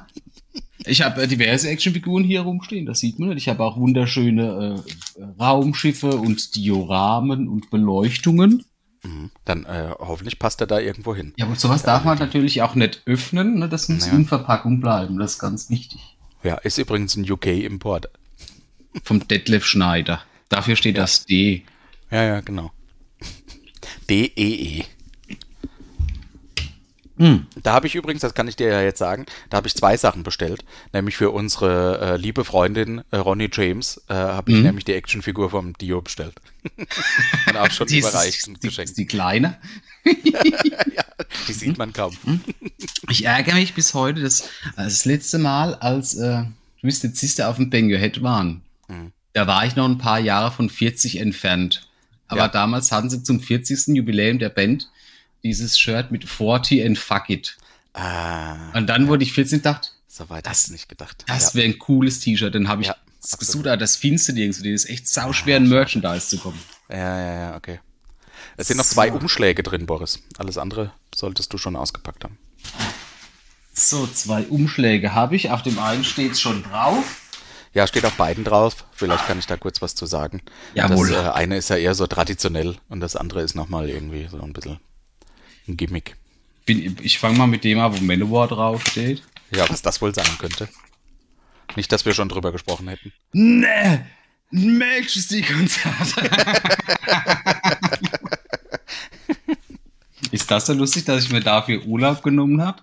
Ich habe äh, diverse Actionfiguren hier rumstehen, das sieht man. Ich habe auch wunderschöne äh, äh, Raumschiffe und Dioramen und Beleuchtungen. Mhm. Dann äh, hoffentlich passt er da irgendwo hin. Ja, und sowas darf man natürlich auch nicht öffnen. Ne? Das muss Ja. in Verpackung bleiben. Das ist ganz wichtig. Ja, ist übrigens ein UK-Import. Vom Detlef Schneider. Dafür steht das D. Ja, ja, genau. D-E-E. Hm. Da habe ich übrigens, das kann ich dir ja jetzt sagen, da habe ich zwei Sachen bestellt. Nämlich für unsere äh, liebe Freundin äh, Ronnie James äh, habe ich Mhm. nämlich die Actionfigur vom Dio bestellt. Und auch schon Die überreicht und die, geschenkt. ist die kleine. Die sieht man kaum. Ich ärgere mich bis heute, dass das letzte Mal, als äh, Twisted auf dem Bangerhead waren, Mhm. da war ich noch ein paar Jahre von 40 entfernt. Aber Ja. damals hatten sie zum 40. Jubiläum der Band dieses Shirt mit 40 and Fuck It. Ah, Und dann wurde ich 14 und dachte, so weit Das- nicht gedacht. das ja. wäre ein cooles T-Shirt. Dann habe ich Ja, gesucht, aber das findest du nirgendwo. Das ist echt sau schwer, in Merchandise zu kommen. ja, ja, ja, okay. Es sind noch zwei So. Umschläge drin, Boris. Alles andere solltest du schon ausgepackt haben. So, zwei Umschläge habe ich. Auf dem einen steht es schon drauf. Ja, steht auf beiden drauf. Vielleicht kann ich da kurz was zu sagen. Jawohl. Das äh, eine ist ja eher so traditionell und das andere ist nochmal irgendwie so ein bisschen ein Gimmick. Bin, ich fange mal mit dem an, wo Manowar draufsteht. Ja, was das wohl sein könnte. Nicht, dass wir schon drüber gesprochen hätten. Ne, Majesty-Konzert. Ist das so lustig, dass ich mir dafür Urlaub genommen habe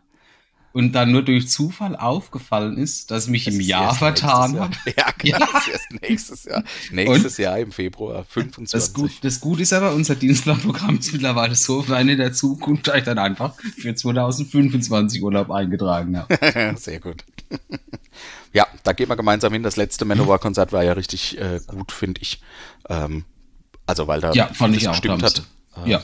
und dann nur durch Zufall aufgefallen ist, dass ich mich Das im Jahr vertan habe? Ja, genau. Das ist erst nächstes Jahr. Nächstes Jahr im Februar, 25. Das, gut, das Gute ist aber, unser Dienstplanprogramm ist mittlerweile so weit in der Zukunft, dass ich dann einfach für 2025 Urlaub eingetragen habe. Sehr gut. Ja, da gehen wir gemeinsam hin. Das letzte Manowar-Konzert war ja richtig äh, gut, finde ich. Ähm, also, weil da Ja, fand ich auch. gestimmt da hat. sie- Ja.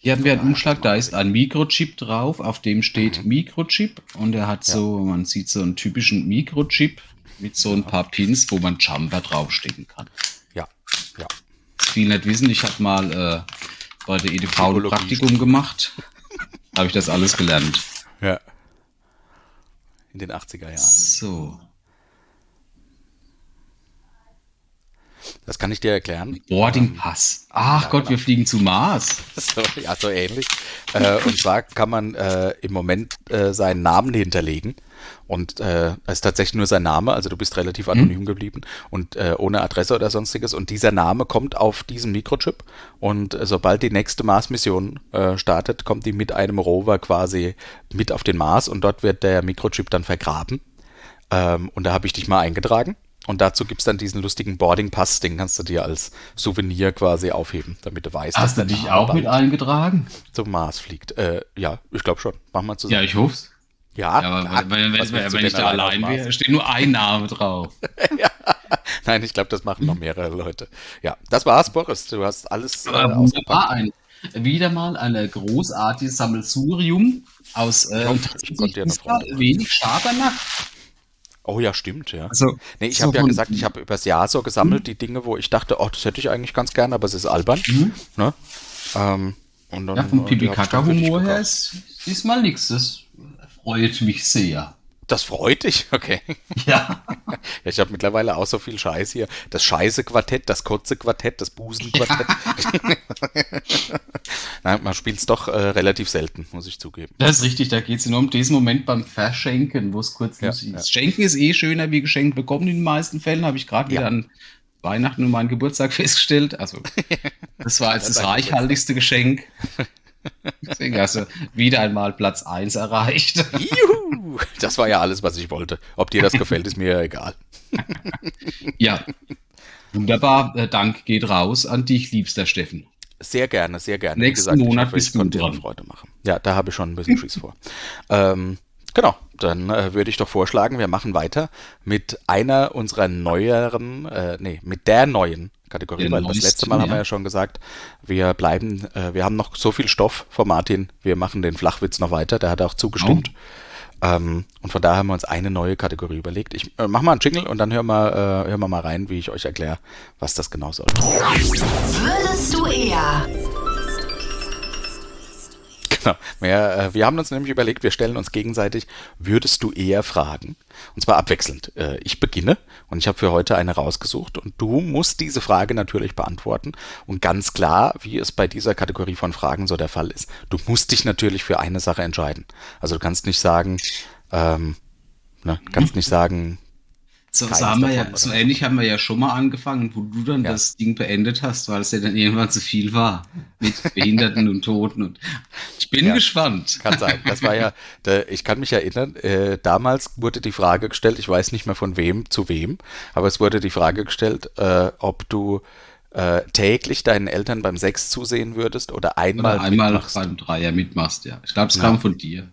Ja. Hier haben wir einen Umschlag, da ist ein Mikrochip drauf, auf dem steht Mikrochip und er hat so, man sieht so einen typischen Mikrochip mit so ein paar Pins, wo man Jumper draufstecken kann. Ja, ja. Viele nicht wissen, ich habe mal äh, bei der EDV ein. Praktikum gemacht, habe ich das alles gelernt. Ja. In den 80er Jahren. So, Das kann ich dir erklären. Boarding Pass. Ach Gott, wir fliegen zu Mars. So, ja, so ähnlich. Äh, und zwar kann man äh, im Moment äh, seinen Namen hinterlegen. Und äh, es ist tatsächlich nur sein Name, also du bist relativ anonym geblieben und äh, ohne Adresse oder sonstiges. Und dieser Name kommt auf diesen Mikrochip. Und äh, sobald die nächste Mars-Mission startet, kommt die mit einem Rover quasi mit auf den Mars und dort wird der Mikrochip dann vergraben. Ähm, und da habe ich dich mal eingetragen. Und dazu gibt es dann diesen lustigen Boarding Pass, den kannst du dir als Souvenir quasi aufheben, damit du weißt, Hast du der dich auch mit eingetragen? zum Mars fliegt. Äh, ja, ich glaube schon. Machen wir zusammen. Ja, ich hoffe Ja, Ja, aber klar. wenn, wenn, wenn, du ich da allein wäre, steht nur ein Name drauf. Nein, ich glaube, das machen noch mehrere Leute. Ja, das war's, Boris. Du hast alles äh, ausgepackt. wunderbar, ein, wieder mal eine großartige Sammelsurium aus äh, hoffe, ich da Freude wenig Schabernack. Oh ja, stimmt, ja. Also, Nee, ich so habe ja gesagt, ich habe übers Jahr so gesammelt, die Dinge, wo ich dachte, oh, das hätte ich eigentlich ganz gern, aber es ist albern. Mhm. Ne? Ähm, und dann, ja, vom Pipi-Kaka-Humor her ist diesmal nichts. Das freut mich sehr. Das freut dich, okay. Ja. ja ich habe mittlerweile auch so viel Scheiß hier. Das Scheiße-Quartett, das Kotze-Quartett, das Busen-Quartett. Nein, man spielt es doch äh, relativ selten, muss ich zugeben. Das ist richtig, da geht es nur um diesen Moment beim Verschenken, wo es kurz ja, ja. ist. Schenken ist eh schöner wie geschenkt bekommen in den meisten Fällen, habe ich gerade wieder an Weihnachten und meinen Geburtstag festgestellt. Also, das war jetzt das reichhaltigste Geschenk. Deswegen hast du wieder einmal Platz 1 erreicht. Juhu! Das war ja alles, was ich wollte. Ob dir das gefällt, ist mir egal. ja. Wunderbar. Der Dank geht raus an dich, liebster Steffen. Sehr gerne, sehr gerne. Nächsten gesagt, Monat bist du dran. Freude machen. Ja, da habe ich schon ein bisschen Schiss vor. Ähm, genau, dann äh, würde ich doch vorschlagen, wir machen weiter mit einer unserer neueren, äh, nee, mit der neuen Kategorie, Den weil das letzte Mal ja. haben wir ja schon gesagt, wir bleiben, äh, wir haben noch so viel Stoff von Martin, wir machen den Flachwitz noch weiter, der hat auch zugestimmt. Oh. Ähm, und von daher haben wir uns eine neue Kategorie überlegt. Ich äh, mach mal einen Jingle und dann hören wir, äh, hören wir mal rein, wie ich euch erkläre, was das genau soll. Würdest du eher Genau. Wir, äh, wir haben uns nämlich überlegt, wir stellen uns gegenseitig, würdest du eher fragen? Und zwar abwechselnd. Äh, ich beginne und ich habe für heute eine rausgesucht und du musst diese Frage natürlich beantworten. Und ganz klar, wie es bei dieser Kategorie von Fragen so der Fall ist, du musst dich natürlich für eine Sache entscheiden. Also du kannst nicht sagen, ähm, ne, kannst nicht sagen, so, so, haben wir ja, so ähnlich haben wir ja schon mal angefangen, wo du dann ja. das Ding beendet hast, weil es ja dann irgendwann zu viel war. Mit Behinderten und Toten. Und ich bin ja, gespannt. Kann sein. Das war ja, ich kann mich erinnern, äh, damals wurde die Frage gestellt, ich weiß nicht mehr von wem zu wem, aber es wurde die Frage gestellt, äh, ob du äh, täglich deinen Eltern beim Sex zusehen würdest oder einmal oder einmal mitmachst. beim Dreier mitmachst, ja. Ich glaube, es kam von dir.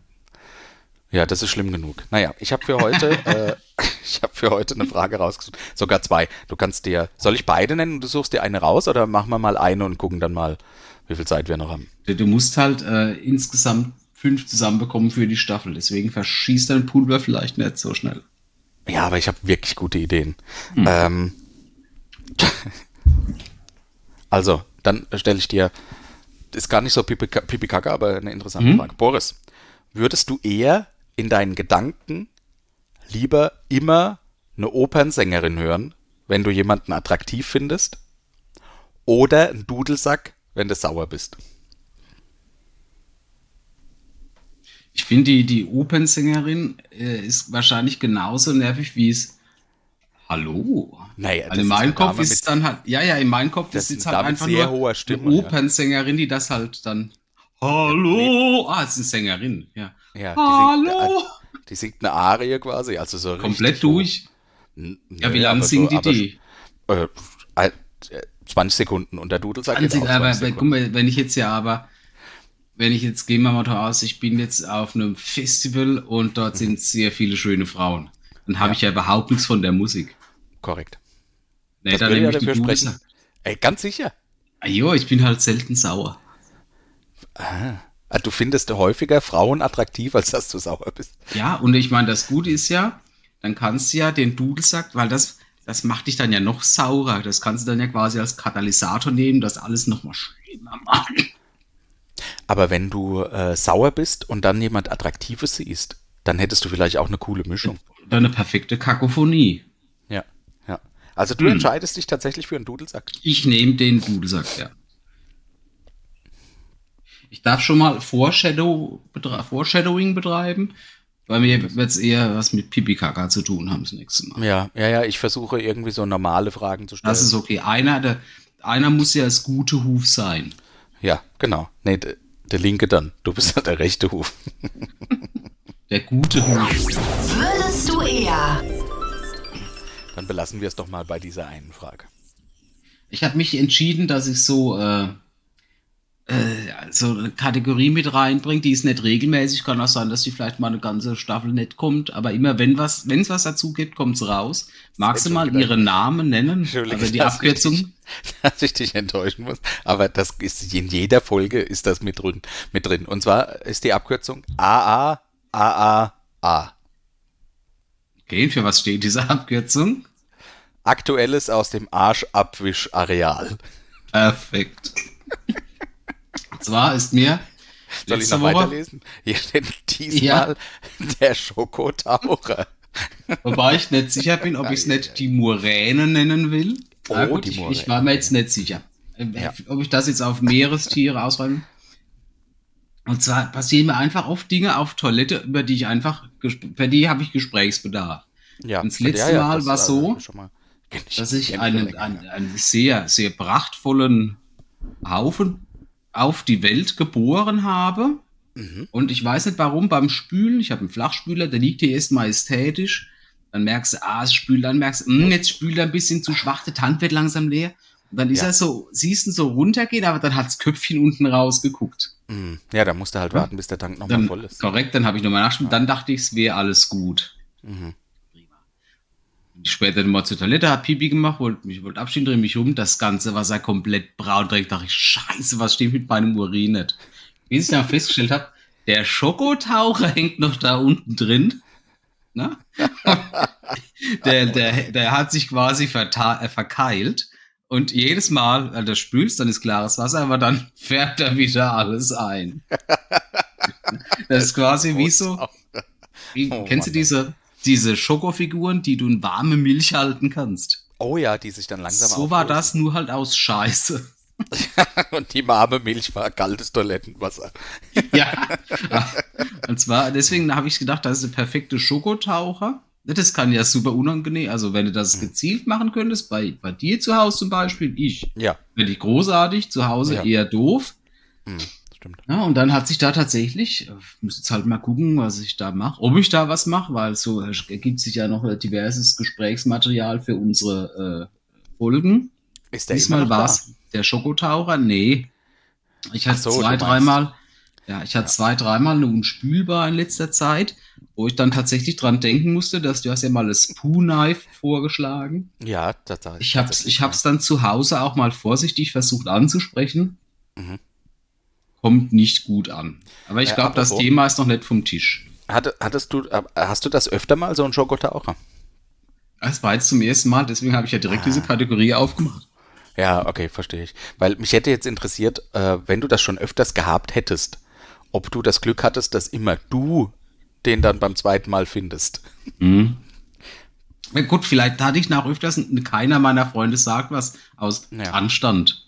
Ja, das ist schlimm genug. Naja, ich habe für heute, äh, ich habe für heute eine Frage rausgesucht. Sogar zwei. Du kannst dir, soll ich beide nennen und du suchst dir eine raus oder machen wir mal eine und gucken dann mal, wie viel Zeit wir noch haben? Du musst halt äh, insgesamt fünf zusammenbekommen für die Staffel. Deswegen verschießt dein Pulver vielleicht nicht so schnell. Ja, aber ich habe wirklich gute Ideen. Hm. Ähm, also, dann stelle ich dir, ist gar nicht so pipi, pipi kaka, aber eine interessante hm? Frage. Boris, würdest du eher in deinen Gedanken lieber immer eine Opernsängerin hören, wenn du jemanden attraktiv findest, oder einen Dudelsack, wenn du sauer bist? Ich finde, die, die Opernsängerin äh, ist wahrscheinlich genauso nervig wie es Hallo. Naja, also in meinem Kopf ist es dann halt, ja, ja, in meinem Kopf ist es halt einfach sehr nur hoher Stimme, eine Opernsängerin, die das halt dann Hallo! Ah, es ist eine Sängerin, ja. Ja Hallo! Die singt, die singt eine Arie quasi, also so Komplett durch? N ja, wie lange singt so, die die? Äh, 20 äh, Sekunden und der Dudelsack geht auch aber, guck mal, wenn ich jetzt ja aber, wenn ich jetzt, gehen wir mal aus, ich bin jetzt auf einem Festival und dort mhm. sind sehr viele schöne Frauen. Dann habe ja. ich ja überhaupt nichts von der Musik. Korrekt. Nee, das dann nehme ich dafür sprechen. Ey, ganz sicher. Ah, jo, ich bin halt selten sauer. Ah. Du findest häufiger Frauen attraktiv, als dass du sauer bist. Ja, und ich meine, das Gute ist ja, dann kannst du ja den Dudelsack, weil das, das macht dich dann ja noch saurer. Das kannst du dann ja quasi als Katalysator nehmen, das alles nochmal schlimmer machen. Aber wenn du äh, sauer bist und dann jemand Attraktives siehst, dann hättest du vielleicht auch eine coole Mischung. Oder eine perfekte Kakophonie. Ja, ja. Also du hm. entscheidest dich tatsächlich für einen Dudelsack. Ich nehme den Dudelsack, ja. Ich darf schon mal Foreshadow, betre Foreshadowing betreiben. Bei mir wird es eher was mit Pipi-Kaka zu tun haben das nächste Mal. Ja, ja, ja, ich versuche irgendwie so normale Fragen zu stellen. Das ist okay. Einer, der, einer muss ja das gute Huf sein. Ja, genau. Nee, der, der linke dann. Du bist ja der rechte Huf. der gute Huf. Würdest du eher? Dann belassen wir es doch mal bei dieser einen Frage. Ich habe mich entschieden, dass ich so äh, äh, so eine Kategorie mit reinbringt, die ist nicht regelmäßig, kann auch sein, dass die vielleicht mal eine ganze Staffel nicht kommt, aber immer wenn was, wenn es was dazu gibt, kommt es raus. Magst du mal ihren Namen nennen? Also die Abkürzung? Ich dich, dass ich dich enttäuschen muss, aber das ist in jeder Folge ist das mit drin, mit drin. Und zwar ist die Abkürzung AA AAA. Okay, für was steht diese Abkürzung? Aktuelles aus dem Arschabwischareal. Perfekt. Zwar ist mir Soll ich noch Woche, weiterlesen? Hier steht diesmal der Schokotaucher. wobei ich nicht sicher bin, ob ich es nicht die Muräne nennen will. Oh, gut, ich, ich war mir jetzt nicht sicher, äh, Ja. ob ich das jetzt auf Meerestiere ausräume. Und zwar passieren mir einfach oft Dinge auf Toilette, über die ich einfach, für die habe ich Gesprächsbedarf. Ja, Und das letzte Mal das, war äh, so, mal- dass ich einen, einen, ja. einen sehr, sehr prachtvollen Haufen auf die Welt geboren habe. Mhm. Und ich weiß nicht warum, beim Spülen, ich habe einen Flachspüler, der liegt hier erst majestätisch. Dann merkst du, ah, es spült, dann merkst du, hm, jetzt spült er ein bisschen zu schwach, der Tank wird langsam leer. Und dann ist Ja. er so, siehst du, so runtergehen, aber dann hat's Köpfchen unten rausgeguckt. Mhm. Ja, da musst du halt Ja. warten, bis der Tank nochmal voll ist. korrekt, dann habe ich nochmal nachgespült, dann dachte ich, es wäre alles gut. Mhm. Ich später mal zur Toilette, hab Pipi gemacht, wollte mich wollte abschieden, dreh mich um, das ganze Wasser komplett braun direkt dachte ich, scheiße, was steht mit meinem Urin nicht? Wie ich dann festgestellt habe, der Schokotaucher hängt noch da unten drin. Na? der, der, der hat sich quasi äh, verkeilt. Und jedes Mal, wenn du spülst, dann ist klares Wasser, aber dann färbt er wieder alles ein. Das ist quasi wie so, wie, Oh kennst du Mann, diese, diese Schokofiguren, die du in warme Milch halten kannst? Oh ja, die sich dann langsam so war das nur halt aus Scheiße. Und die warme Milch war kaltes Toilettenwasser. ja. Und zwar, deswegen habe ich gedacht, das ist der perfekte Schokotaucher. Das kann ja super unangenehm, also wenn du das gezielt machen könntest, bei, bei dir zu Hause zum Beispiel, ich, Ja, finde ich großartig, zu Hause Ja. eher doof. mhm. Stimmt. Ja, und dann hat sich da tatsächlich, ich muss jetzt halt mal gucken, was ich da mache, ob ich da was mache, weil so ergibt sich ja noch diverses Gesprächsmaterial für unsere äh, Folgen. Ist der Diesmal war es der Schokotaucher. Nee. Ich hatte so, zwei, dreimal, ja, ich hatte zwei, dreimal eine unspülbar in letzter Zeit, wo ich dann tatsächlich dran denken musste, dass du hast ja mal das Poo-Knife vorgeschlagen. Ja, das Ich hab's, ich hab's dann zu Hause auch mal vorsichtig versucht anzusprechen. Mhm. Kommt nicht gut an. Aber ich Ja, glaube, das. Thema ist noch nicht vom Tisch. Hatte, hattest du, äh, hast du das öfter mal, so ein Schokotaucher? Das war jetzt zum ersten Mal, deswegen habe ich ja direkt Ah. diese Kategorie aufgemacht. Ja, okay, verstehe ich. Weil mich hätte jetzt interessiert, äh, wenn du das schon öfters gehabt hättest, ob du das Glück hattest, dass immer du den dann beim zweiten Mal findest. Mhm. Ja, gut, vielleicht hatte ich nach öfters, keiner meiner Freunde sagt was aus Ja. Anstand.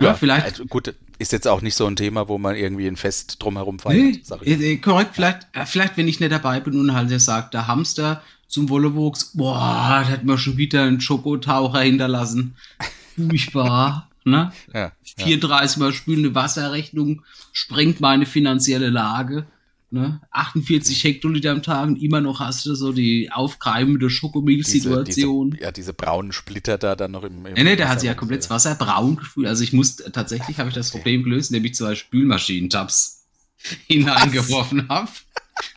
Ja, vielleicht. Also gut, ist jetzt auch nicht so ein Thema, wo man irgendwie ein Fest drumherum Nee, feiert. sag ich. äh, äh, korrekt, vielleicht, äh, vielleicht, wenn ich nicht dabei bin und halt der sagt, der Hamster zum Wollewuchs, boah, der hat mir schon wieder einen Schokotaucher hinterlassen. Furchtbar, ne? Ja, ja. 34 Mal spülende Wasserrechnung sprengt meine finanzielle Lage. Ne? 48 Hektoliter am Tag und immer noch hast du so die aufkeimende Schokomilch-Situation. ja, diese braunen Splitter da dann noch im. im Nee, nee, der hat sich ja komplett das Wasser braun gespült. Also ich muss tatsächlich habe ich das Problem gelöst, indem ich zwei Spülmaschinentabs hineingeworfen habe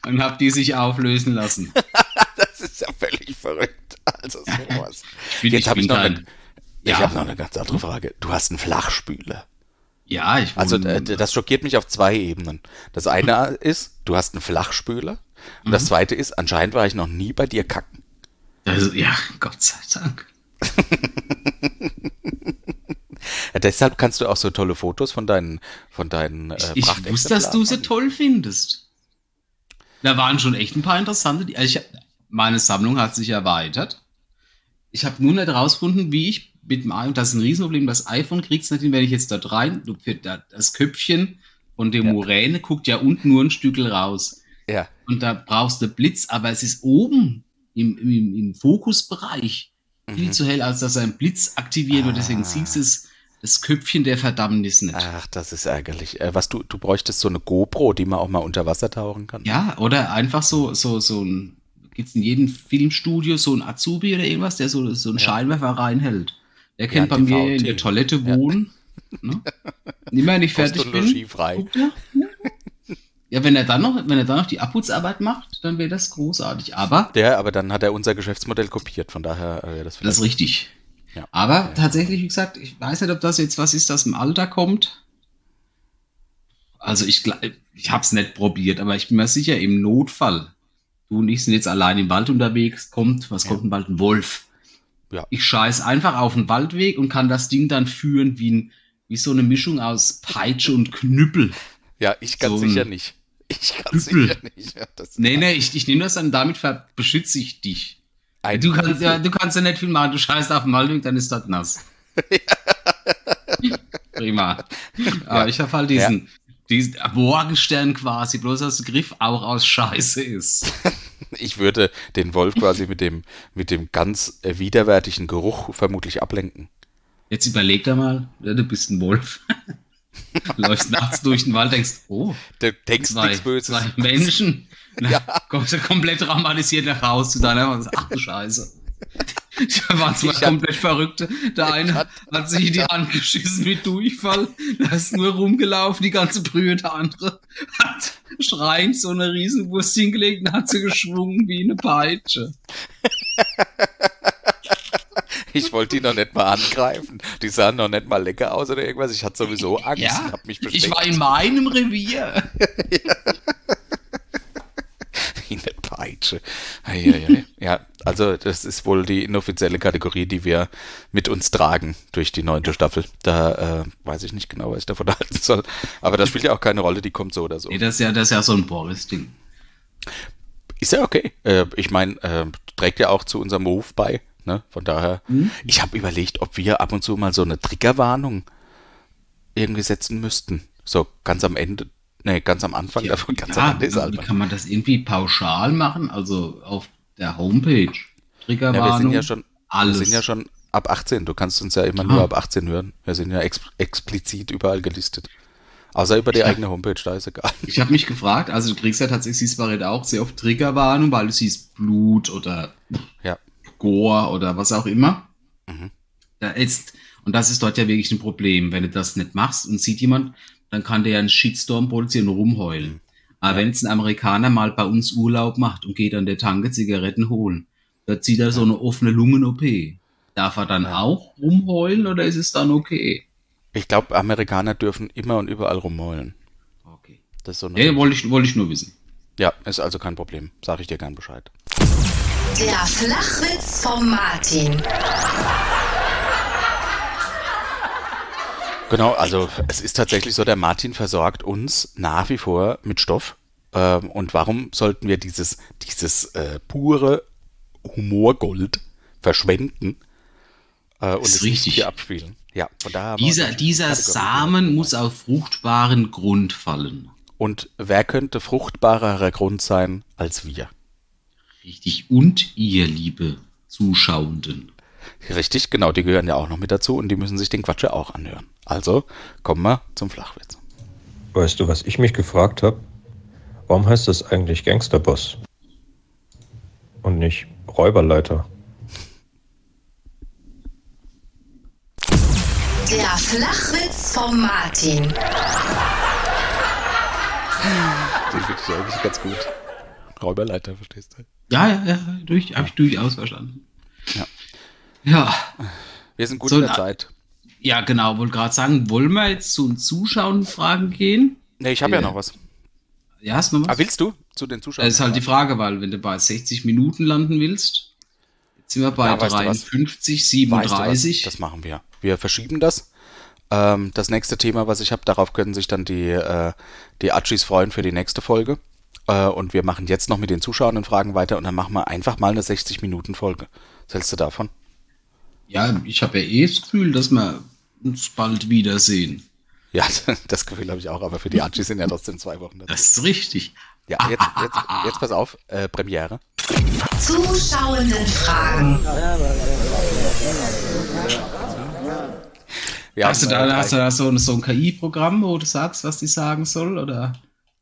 und habe die sich auflösen lassen. Das ist ja völlig verrückt. Also sowas. Jetzt ich habe ich noch eine, Ja. ich habe noch eine ganz andere Frage. Du hast einen Flachspüler. Ja, ich Also äh, das schockiert mich auf zwei Ebenen. Das eine ist, du hast einen Flachspüler. Und Mhm. das zweite ist, anscheinend war ich noch nie bei dir kacken. also, ja, Gott sei Dank. Ja, deshalb kannst du auch so tolle Fotos von deinen, von deinen äh, Ich wusste, dass du sie toll findest. Da waren schon echt ein paar interessante. Also ich, meine Sammlung hat sich erweitert. Ich habe nur nicht herausgefunden, wie ich mit dem iPhone, das ist ein Riesenproblem, das iPhone kriegst du nicht hin, wenn ich jetzt dort rein, da- das Köpfchen von der Ja. Muräne guckt ja unten nur ein Stückel raus. Ja, Und da brauchst du Blitz, aber es ist oben im, im, im Fokusbereich viel zu hell, als dass er einen Blitz aktiviert wird. Deswegen Mhm. Ah. siehst du es, das Köpfchen der Verdammnis nicht. ach, das ist ärgerlich. Äh, was du, du bräuchtest so eine GoPro, die man auch mal unter Wasser tauchen kann. Ja, oder einfach so, so, so ein, gibt's in jedem Filmstudio so ein Azubi oder irgendwas, der so, so einen Ja. Scheinwerfer reinhält. Der kennt Ja, bei mir in der Toilette Ja. Ne? Immer wenn ich fertig bin. Er. Ja, wenn er dann noch, wenn er dann noch die Abputzarbeit macht, dann wäre das großartig. Aber Ja, aber dann hat er unser Geschäftsmodell kopiert, von daher äh, wäre das das ist richtig. Ja. Aber tatsächlich, wie gesagt, ich weiß nicht, ob das jetzt was ist, das im Alter kommt. Also ich, gla- ich habe es nicht probiert, aber ich bin mir sicher, im Notfall, du und ich sind jetzt allein im Wald unterwegs, kommt, was Ja. kommt im Wald? Ein Wolf. Ja. Ich scheiß einfach auf den Waldweg und kann das Ding dann führen wie ein, wie so eine Mischung aus Peitsche und Knüppel. Ja, ich ganz So sicher nicht. Ich ganz Knüppel. sicher nicht. Ja, Nee, nee, ich, ich nehme das dann, damit beschütze ich dich. ein Du kannst, ja, du kannst ja nicht viel machen, du scheißt auf Malwing, dann ist das nass. Prima. Aber ich habe halt diesen, diesen Morgenstern quasi, bloß dass der Griff auch aus Scheiße ist. Ich würde den Wolf quasi mit dem, mit dem ganz widerwärtigen Geruch vermutlich ablenken. Jetzt überleg dir mal, ja, du bist ein Wolf. Läufst nachts durch den Wald, denkst, oh, Du denkst zwei, nichts Böses. zwei Menschen. Na, Ja. Kommst du komplett traumatisiert nach Hause zu deiner sagst, ach du Scheiße. Da waren zwei komplett Verrückte. Der eine hat- hat sich in die Hand geschissen mit Durchfall. Da ist nur rumgelaufen, die ganze Brühe. Der andere hat schreiend so eine Riesenwurst hingelegt und hat sie geschwungen wie eine Peitsche. Ich wollte die noch nicht mal angreifen. Die sahen noch nicht mal lecker aus oder irgendwas. Ich hatte sowieso Angst und hab mich ich war in meinem Revier. Wie eine Peitsche. Ja, also das ist wohl die inoffizielle Kategorie, die wir mit uns tragen durch die neunte Staffel. Da äh, weiß ich nicht genau, was ich davon halten soll. Aber das spielt ja auch keine Rolle, die kommt so oder so. Nee, das ist ja, das ist ja so ein Boris-Ding. Ist ja okay. Äh, ich meine, äh, trägt ja auch zu unserem Move bei. Ne? Von daher, ich habe überlegt, ob wir ab und zu mal so eine Triggerwarnung irgendwie setzen müssten. So ganz am Ende, nee, ganz am Anfang, davon ganz am Ja, Ende ist wie albern. kann man das irgendwie pauschal machen? Also auf der Homepage. Ja, Triggerwarnung. wir sind ja schon, alles. wir sind ja schon ab 18. Du kannst uns ja immer Ah. nur ab 18 hören. Wir sind ja ex explizit überall gelistet. Außer über die Ja. eigene Homepage, da ist egal. Ich habe mich gefragt, also du kriegst ja tatsächlich, Red auch sehr oft Triggerwarnung, weil du siehst Blut oder Ja. Gore oder was auch immer. Mhm. Da ist, und das ist dort ja wirklich ein Problem. Wenn du das nicht machst und sieht jemand, dann kann der ja einen Shitstorm produzieren und rumheulen. Aber wenn jetzt ein Amerikaner mal bei uns Urlaub macht und geht an der Tanke Zigaretten holen, da zieht er so eine offene Lungen-OP. Darf er dann auch rumheulen oder ist es dann okay? Ich glaube, Amerikaner dürfen immer und überall rumheulen. Okay. Das ist so wollte ich, wollte ich nur wissen. ja, ist also kein Problem. Sag ich dir gern Bescheid. Der Flachwitz vom Martin. Genau, also es ist tatsächlich so, der Martin versorgt uns nach wie vor mit Stoff. Ähm, und warum sollten wir dieses, dieses äh, pure Humorgold verschwenden äh, und Ist es nicht richtig. hier abspielen? Ja, von daher Dieser, dieser Samen muss auf fruchtbaren Grund fallen. Und wer könnte fruchtbarerer Grund sein als wir? Richtig. Und ihr, liebe Zuschauenden. Richtig, genau, die gehören ja auch noch mit dazu und die müssen sich den Quatsch ja auch anhören. Also kommen wir zum Flachwitz. Weißt du, was ich mich gefragt habe? Warum heißt das eigentlich Gangsterboss? Und nicht Räuberleiter? Der Flachwitz vom Martin. Den finde ich eigentlich ganz gut. Räuberleiter, verstehst du? Ja, ja, ja, durch, habe ich durchaus verstanden. Ja. Ja, Wir sind gut So, in der Zeit. ja genau, wollte gerade sagen, wollen wir jetzt zu den Zuschauerfragen gehen? Nee, ich habe ja Ja. noch was. Ja, hast du noch was? Ah, willst du zu den Zuschauern? das ist halt die Frage, weil wenn du bei 60 Minuten landen willst, jetzt sind wir bei Ja, weißt du was? 53, Weißt du? 37. Das machen wir. Wir verschieben das. Ähm, das nächste Thema, was ich habe, darauf können sich dann die, äh, die Achis freuen für die nächste Folge. Äh, und wir machen jetzt noch mit den Zuschauern und Fragen weiter und dann machen wir einfach mal eine 60-Minuten-Folge. Was hältst du davon? ja, ich habe ja eh das Gefühl, dass wir uns bald wiedersehen. Ja, das Gefühl habe ich auch, aber für die Achis sind ja trotzdem zwei Wochen dazu. Das ist richtig. Ja, jetzt, jetzt, jetzt pass auf, äh, Premiere. Zuschauendenfragen. Wir hast du da, äh, hast du da so, ein- so ein KI-Programm, wo du sagst, was die sagen soll? Oder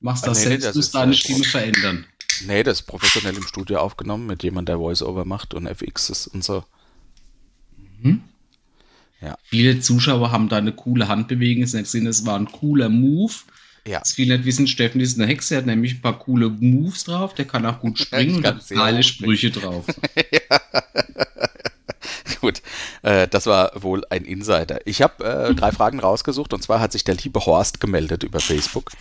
machst du das Nee, selbst, das musst ist, deine Stimme verändern? Nee, das ist professionell im Studio aufgenommen mit jemand, der Voice-Over macht und FXs und so. Viele Zuschauer haben da eine coole Handbewegung gesehen, es war ein cooler Move. Ja. Was viele nicht wissen, Steffen ist eine Hexe, er hat nämlich ein paar coole Moves drauf, der kann auch gut springen und hat geile Sprüche drauf. Gut, äh, das war wohl ein Insider. Ich habe äh, drei Fragen rausgesucht und zwar hat sich der liebe Horst gemeldet über Facebook.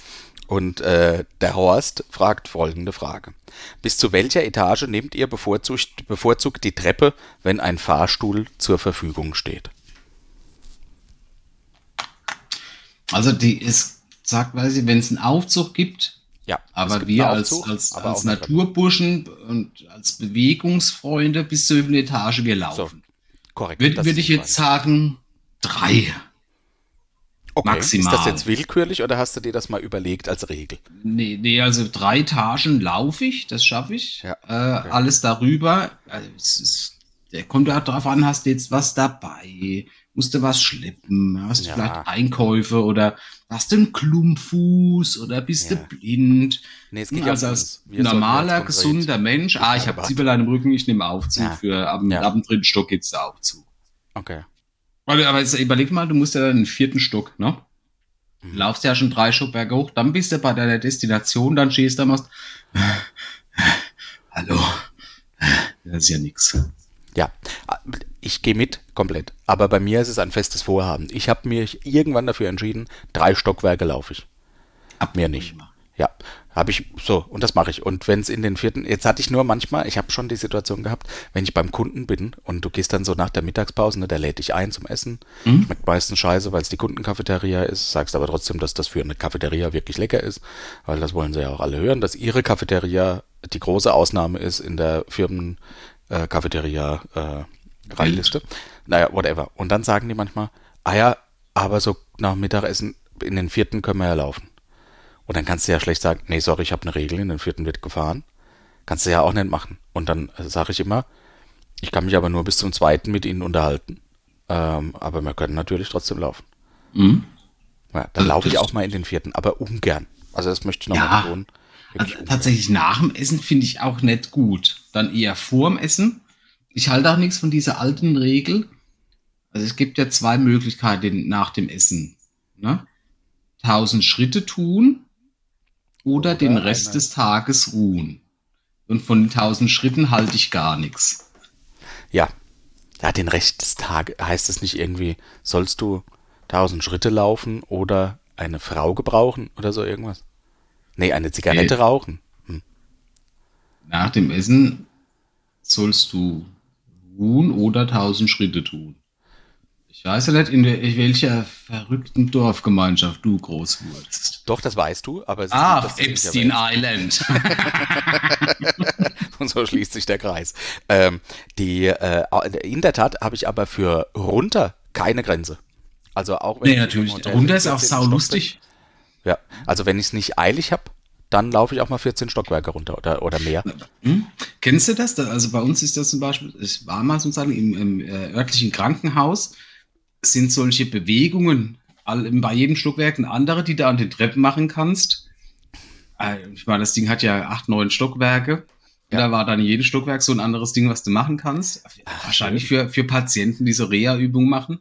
Und äh, der Horst fragt folgende Frage. Bis zu welcher Etage nehmt ihr bevorzugt, bevorzugt die Treppe, wenn ein Fahrstuhl zur Verfügung steht? Also die ist, sagt, weiß ich, wenn es einen Aufzug gibt, Ja. aber wir als, Aufzug, als, als Treppe. Naturburschen und als Bewegungsfreunde bis zur Etage, wir laufen. Korrekt. Würde würd ich jetzt sagen, drei. Okay. maximal. Ist das jetzt willkürlich oder hast du dir das mal überlegt als Regel? Nee, nee, also drei Etagen laufe ich, das schaffe ich. Ja, äh, Alles darüber, also es ist, der kommt ja darauf an, hast du jetzt was dabei, musst du was schleppen, hast du Ja. vielleicht Einkäufe oder hast du einen Klumpfuß oder bist Ja. du blind. Nee, es geht ja Also um als normaler, gesunder Mensch, ah, ich habe Zwiebelein im Rücken, ich nehme Aufzug Ja. für ab, Ja. ab dem dritten Stock geht's der Aufzug. Okay. Weil, aber jetzt überleg mal, du musst ja den vierten Stock, ne? Mhm. Laufst ja schon drei Stockwerke hoch, dann bist du bei deiner Destination, dann stehst du da machst. Hallo. Das ist ja nix. Ja, ich gehe mit komplett. Aber bei mir ist es ein festes Vorhaben. Ich habe mich irgendwann dafür entschieden, drei Stockwerke laufe ich. Ab Mehr nicht. Ja, habe ich so und das mache ich. Und wenn es in den vierten, jetzt hatte ich nur manchmal, ich habe schon die Situation gehabt, wenn ich beim Kunden bin und du gehst dann so nach der Mittagspause, ne, der lädt dich ein zum Essen, Mhm. schmeckt meistens scheiße, weil es die Kundencafeteria ist, sagst aber trotzdem, dass das für eine Cafeteria wirklich lecker ist, weil das wollen sie ja auch alle hören, dass ihre Cafeteria die große Ausnahme ist in der Firmen äh, Cafeteria äh, Reihliste. Naja, whatever. Und dann sagen die manchmal, ah ja, aber so nach Mittagessen in den vierten können wir ja laufen. Und dann kannst du ja schlecht sagen, nee, sorry, ich habe eine Regel, in den vierten wird gefahren. Kannst du ja auch nicht machen. Und dann äh, sage ich immer, ich kann mich aber nur bis zum zweiten mit ihnen unterhalten. Ähm, aber wir können natürlich trotzdem laufen. Mhm. Ja, dann laufe ich auch mal in den vierten, aber ungern. Also das möchte ich nochmal Ja. betonen. Also, tatsächlich nach dem Essen finde ich auch nicht gut. Dann eher vorm Essen. Ich halte auch nichts von dieser alten Regel. Also es gibt ja zwei Möglichkeiten nach dem Essen. Ne? 1000 Schritte tun oder, Oder den Rest des Tages ruhen. Und von den 1000 Schritten halte ich gar nichts. Ja. Ja, den Rest des Tages heißt es nicht irgendwie, sollst du tausend Schritte laufen oder eine Frau gebrauchen oder so irgendwas? Nee, eine Zigarette Nee. rauchen. Hm. Nach dem Essen sollst du ruhen oder 1000 Schritte tun. Ich weiß ja nicht, in, der, in welcher verrückten Dorfgemeinschaft du groß wurdest. Doch, das weißt du, aber es ist Ah, nicht Epstein. Island. Und so schließt sich der Kreis. Ähm, die, äh, in der Tat habe ich aber für runter keine Grenze. Also auch wenn nee, ich natürlich. Runter ist auch 14. sau lustig. Ja, also wenn ich es nicht eilig habe, dann laufe ich auch mal 14 Stockwerke runter oder, oder mehr. Hm? Kennst du das? Da- Also bei uns ist das zum Beispiel, es war mal sozusagen im, im äh, örtlichen Krankenhaus, sind solche Bewegungen bei jedem Stockwerk ein andere, die du an den Treppen machen kannst. Äh, ich meine, das Ding hat ja acht, neun Stockwerke. Ja. Da war dann in jedem Stockwerk so ein anderes Ding, was du machen kannst. Wahrscheinlich für, für Patienten, die so Reha-Übungen machen.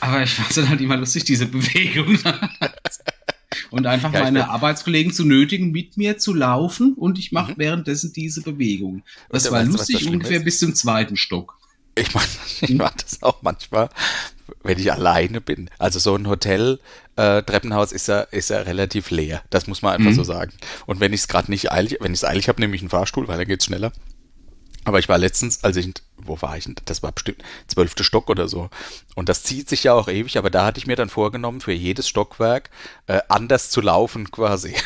Aber ich fand es dann halt immer lustig, diese Bewegung. und einfach Ja, meine Arbeitskollegen zu nötigen, mit mir zu laufen und ich mache währenddessen diese Bewegung. Das war weißt lustig ungefähr ist? bis zum zweiten Stock. Ich mache ich mach das auch manchmal, wenn ich alleine bin. Also so ein Hotel, äh, Treppenhaus ist ja, ist ja relativ leer. Das muss man einfach Mhm. so sagen. Und wenn ich es gerade nicht eilig, wenn ich es eilig habe, nehme ich einen Fahrstuhl, weil dann geht's schneller. Aber ich war letztens, als ich, wo war ich denn? Das war bestimmt zwölfte Stock oder so. Und das zieht sich ja auch ewig, aber da hatte ich mir dann vorgenommen, für jedes Stockwerk äh, anders zu laufen quasi.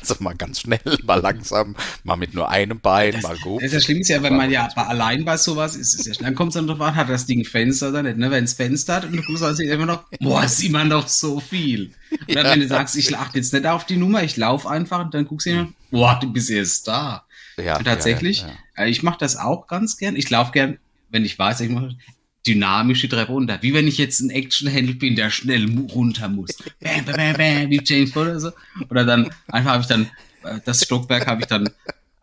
Also mal ganz schnell, mal langsam, mal mit nur einem Bein, mal gut. Das ist ja schlimm, ist ja, wenn man ja allein bei sowas ist, ist ja schnell. Dann kommt es dann drauf an, hat das Ding Fenster oder nicht, ne? Wenn es Fenster hat und du guckst, sieht immer noch, boah, ist immer noch so viel. Oder wenn du sagst, ich achte jetzt nicht auf die Nummer, ich laufe einfach und dann guckst du immer, boah, du bist erst da. Ja, tatsächlich, ja, ja. äh, ich mache das auch ganz gern. Ich laufe gern, wenn ich weiß, ich mache dynamisch die Treppe runter. Wie wenn ich jetzt ein Actionheld bin, der schnell runter muss. Bam, bam, bam, bam, wie James Bond oder so. Oder dann einfach habe ich dann, äh, das Stockwerk habe ich dann,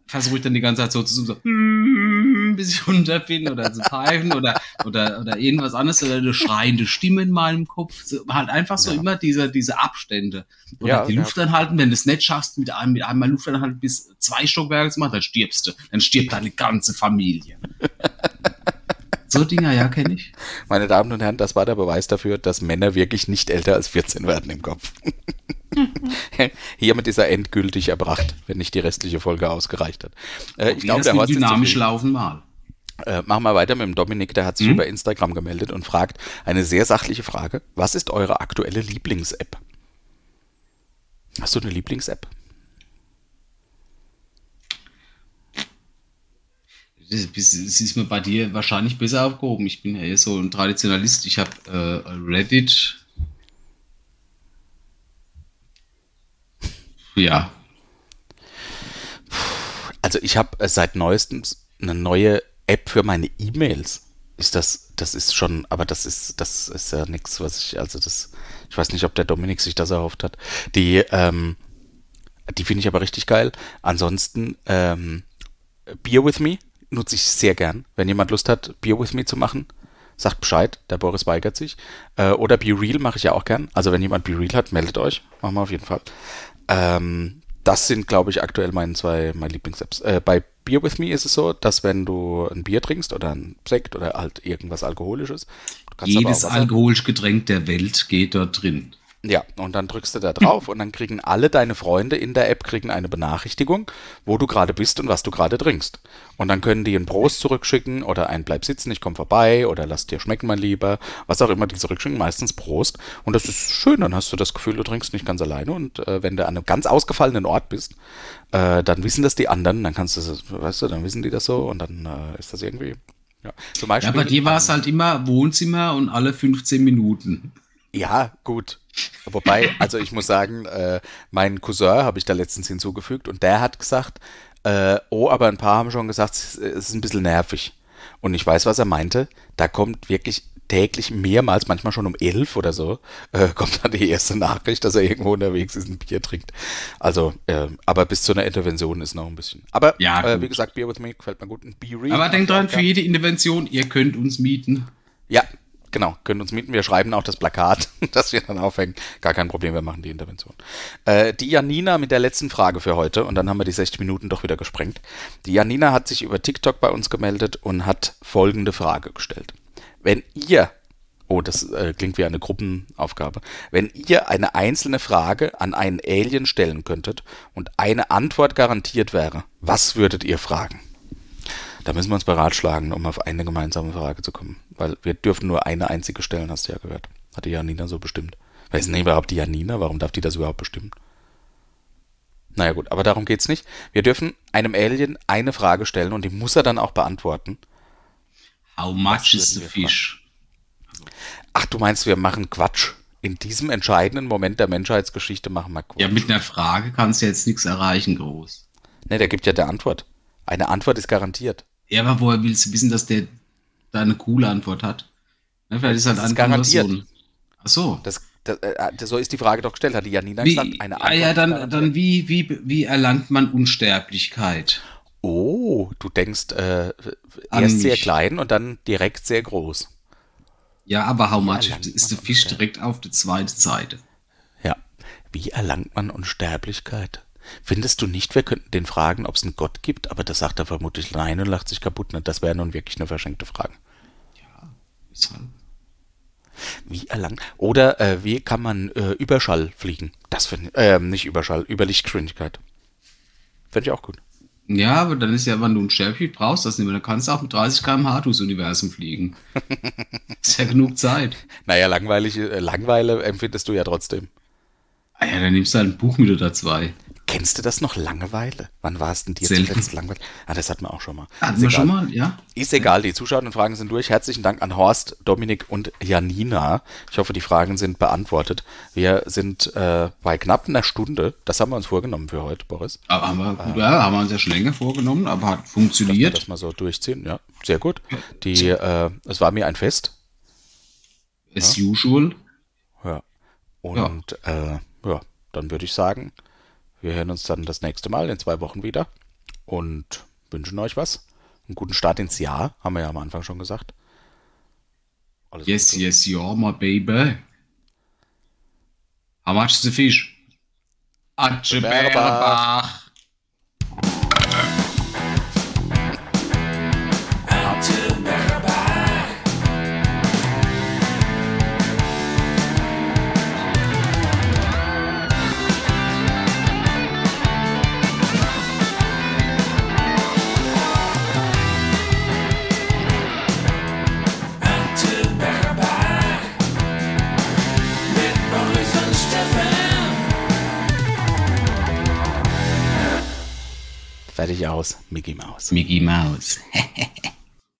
versuche ich dann die ganze Zeit so zu so, mm, bis ich runter bin oder zu pfeifen oder, oder, oder irgendwas anderes oder eine schreiende Stimme in meinem Kopf. So, halt einfach so Ja. immer diese, diese Abstände. Oder Ja, die ja. Luft anhalten, wenn du es nicht schaffst, mit einem, mit einmal Luft anhalten bis zwei Stockwerke zu machen, dann stirbst du. Dann stirbt deine ganze Familie. so Dinger, ja, kenne ich. Meine Damen und Herren, das war der Beweis dafür, dass Männer wirklich nicht älter als 14 werden im Kopf. Hiermit ist er endgültig erbracht, wenn nicht die restliche Folge ausgereicht hat. Äh, ich glaube, der Horst dynamisch laufen mal. Äh, machen wir weiter mit dem Dominik, der hat sich Mhm. über Instagram gemeldet und fragt eine sehr sachliche Frage. Was ist eure aktuelle Lieblings-App? Hast du eine Lieblings-App? Das das ist mir bei dir wahrscheinlich besser aufgehoben. Ich bin ja eher so ein Traditionalist. Ich habe äh, Reddit. Ja, Also ich habe äh, seit neuestem eine neue App für meine E-Mails. Ist das, das ist schon, aber das ist, das ist ja nichts, was ich, also das, ich weiß nicht, ob der Dominik sich das erhofft hat. Die, ähm, die finde ich aber richtig geil. Ansonsten, ähm, Beer with Me nutze ich sehr gern. Wenn jemand Lust hat, Beer with Me zu machen, sagt Bescheid, der Boris weigert sich. Äh, oder Be Real mache ich ja auch gern. Also wenn jemand Be Real hat, meldet euch. Machen wir auf jeden Fall. Ähm, das sind, glaube ich, aktuell meine zwei meine Lieblings-Apps. Äh, bei Beer with Me ist es so, dass wenn du ein Bier trinkst oder ein Sekt oder halt irgendwas Alkoholisches, jedes alkoholische Getränk der Welt geht dort drin. Ja, und dann drückst du da drauf und dann kriegen alle deine Freunde in der App kriegen eine Benachrichtigung, wo du gerade bist und was du gerade trinkst. Und dann können die einen Prost zurückschicken oder ein Bleib sitzen, ich komm vorbei oder lass dir schmecken, mein Lieber, was auch immer die zurückschicken, meistens Prost. Und das ist schön, dann hast du das Gefühl, du trinkst nicht ganz alleine und äh, wenn du an einem ganz ausgefallenen Ort bist, äh, dann wissen das die anderen, dann kannst du, das- weißt du, dann wissen die das so und dann äh, ist das irgendwie, ja. Zum Ja, Beispiel, bei dir war es halt immer Wohnzimmer und alle 15 Minuten. Ja, gut. Wobei, also ich muss sagen, äh, meinen Cousin habe ich da letztens hinzugefügt und der hat gesagt, äh, oh, aber ein paar haben schon gesagt, es ist ein bisschen nervig. Und ich weiß, was er meinte. Da kommt wirklich täglich mehrmals, manchmal schon um elf oder so, äh, kommt dann die erste Nachricht, dass er irgendwo unterwegs ist, ein Bier trinkt. Also, äh, aber bis zu einer Intervention ist noch ein bisschen. Aber Ja, äh, wie gesagt, Beer with Me gefällt mir gut. Ein Aber denkt dran, für jede Intervention, ihr könnt uns mieten. Ja, genau. Könnt uns mieten. Wir schreiben auch das Plakat, das wir dann aufhängen. Gar kein Problem, wir machen die Intervention. Äh, die Janina mit der letzten Frage für heute, und dann haben wir die 60 Minuten doch wieder gesprengt. Die Janina hat sich über TikTok bei uns gemeldet und hat folgende Frage gestellt. Wenn ihr, oh, das äh, klingt wie eine Gruppenaufgabe, wenn ihr eine einzelne Frage an einen Alien stellen könntet und eine Antwort garantiert wäre, was würdet ihr fragen? Da müssen wir uns beratschlagen, um auf eine gemeinsame Frage zu kommen. Weil wir dürfen nur eine einzige stellen, hast du ja gehört. Hat die Janina so bestimmt. Ist denn überhaupt die Janina? Warum darf die das überhaupt bestimmen? Naja gut, aber darum geht's nicht. Wir dürfen einem Alien eine Frage stellen und die muss er dann auch beantworten. How much is the fish? Ach, du meinst, wir machen Quatsch. In diesem entscheidenden Moment der Menschheitsgeschichte machen wir Quatsch. Ja, mit einer Frage kannst du jetzt nichts erreichen, groß. Ne, der gibt ja der Antwort. Eine Antwort ist garantiert. Ja, aber woher willst du wissen, dass der da eine coole Antwort hat? Ne, vielleicht ist halt Das ist garantiert. So ein, ach so. Das, das, äh, so ist die Frage doch gestellt, hat die Janina Wie, gesagt. Eine ah, ja, dann, dann wie, wie, wie erlangt man Unsterblichkeit? Oh, du denkst äh, erst sehr mich. klein und dann direkt sehr groß. Ja, aber how much ist der Fisch direkt auf der zweiten Seite? Ja. Wie erlangt man Unsterblichkeit? Findest du nicht, wir könnten den fragen, ob es einen Gott gibt? Aber das sagt er vermutlich nein und lacht sich kaputt. Ne? Das wäre nun wirklich eine verschenkte Frage. Weshalb? Wie erlangt? Oder äh, wie kann man äh, Überschall fliegen? Das finde ich, äh, nicht Überschall, über Lichtgeschwindigkeit. Finde ich auch gut. Ja, aber dann ist ja, wenn du unsterblich brauchst, das nicht mehr. Dann kannst du auch mit 30 km/h durchs Universum fliegen. ist ja genug Zeit. Naja, langweilig, äh, Langweile empfindest du ja trotzdem. Ah ja, dann nimmst du halt ein Buch mit oder zwei. Kennst du das noch, Langeweile? Wann war es denn dir Selten. zuletzt langweilig? Ah, das hatten wir auch schon mal. Hatten Ist wir egal. schon mal, ja? Ist egal, die zuschauenden Fragen sind durch. Herzlichen Dank an Horst, Dominik und Janina. Ich hoffe, die Fragen sind beantwortet. Wir sind äh, bei knapp einer Stunde. Das haben wir uns vorgenommen für heute, Boris. Aber haben wir, gut, ja, haben wir uns ja schon länger vorgenommen, aber hat Dass wir funktioniert. das mal so durchziehen. Ja, sehr gut. Die, äh, es war mir ein Fest. As usual. Ja. Und ja, äh, ja dann würde ich sagen, wir hören uns dann das nächste Mal in zwei Wochen wieder und wünschen euch was. Einen guten Start ins Jahr, haben wir ja am Anfang schon gesagt. Alles Yes, Gute. yes, yeah, my baby. How much is the fish? Atche Fertig aus, Mickey Mouse. Mickey Mouse.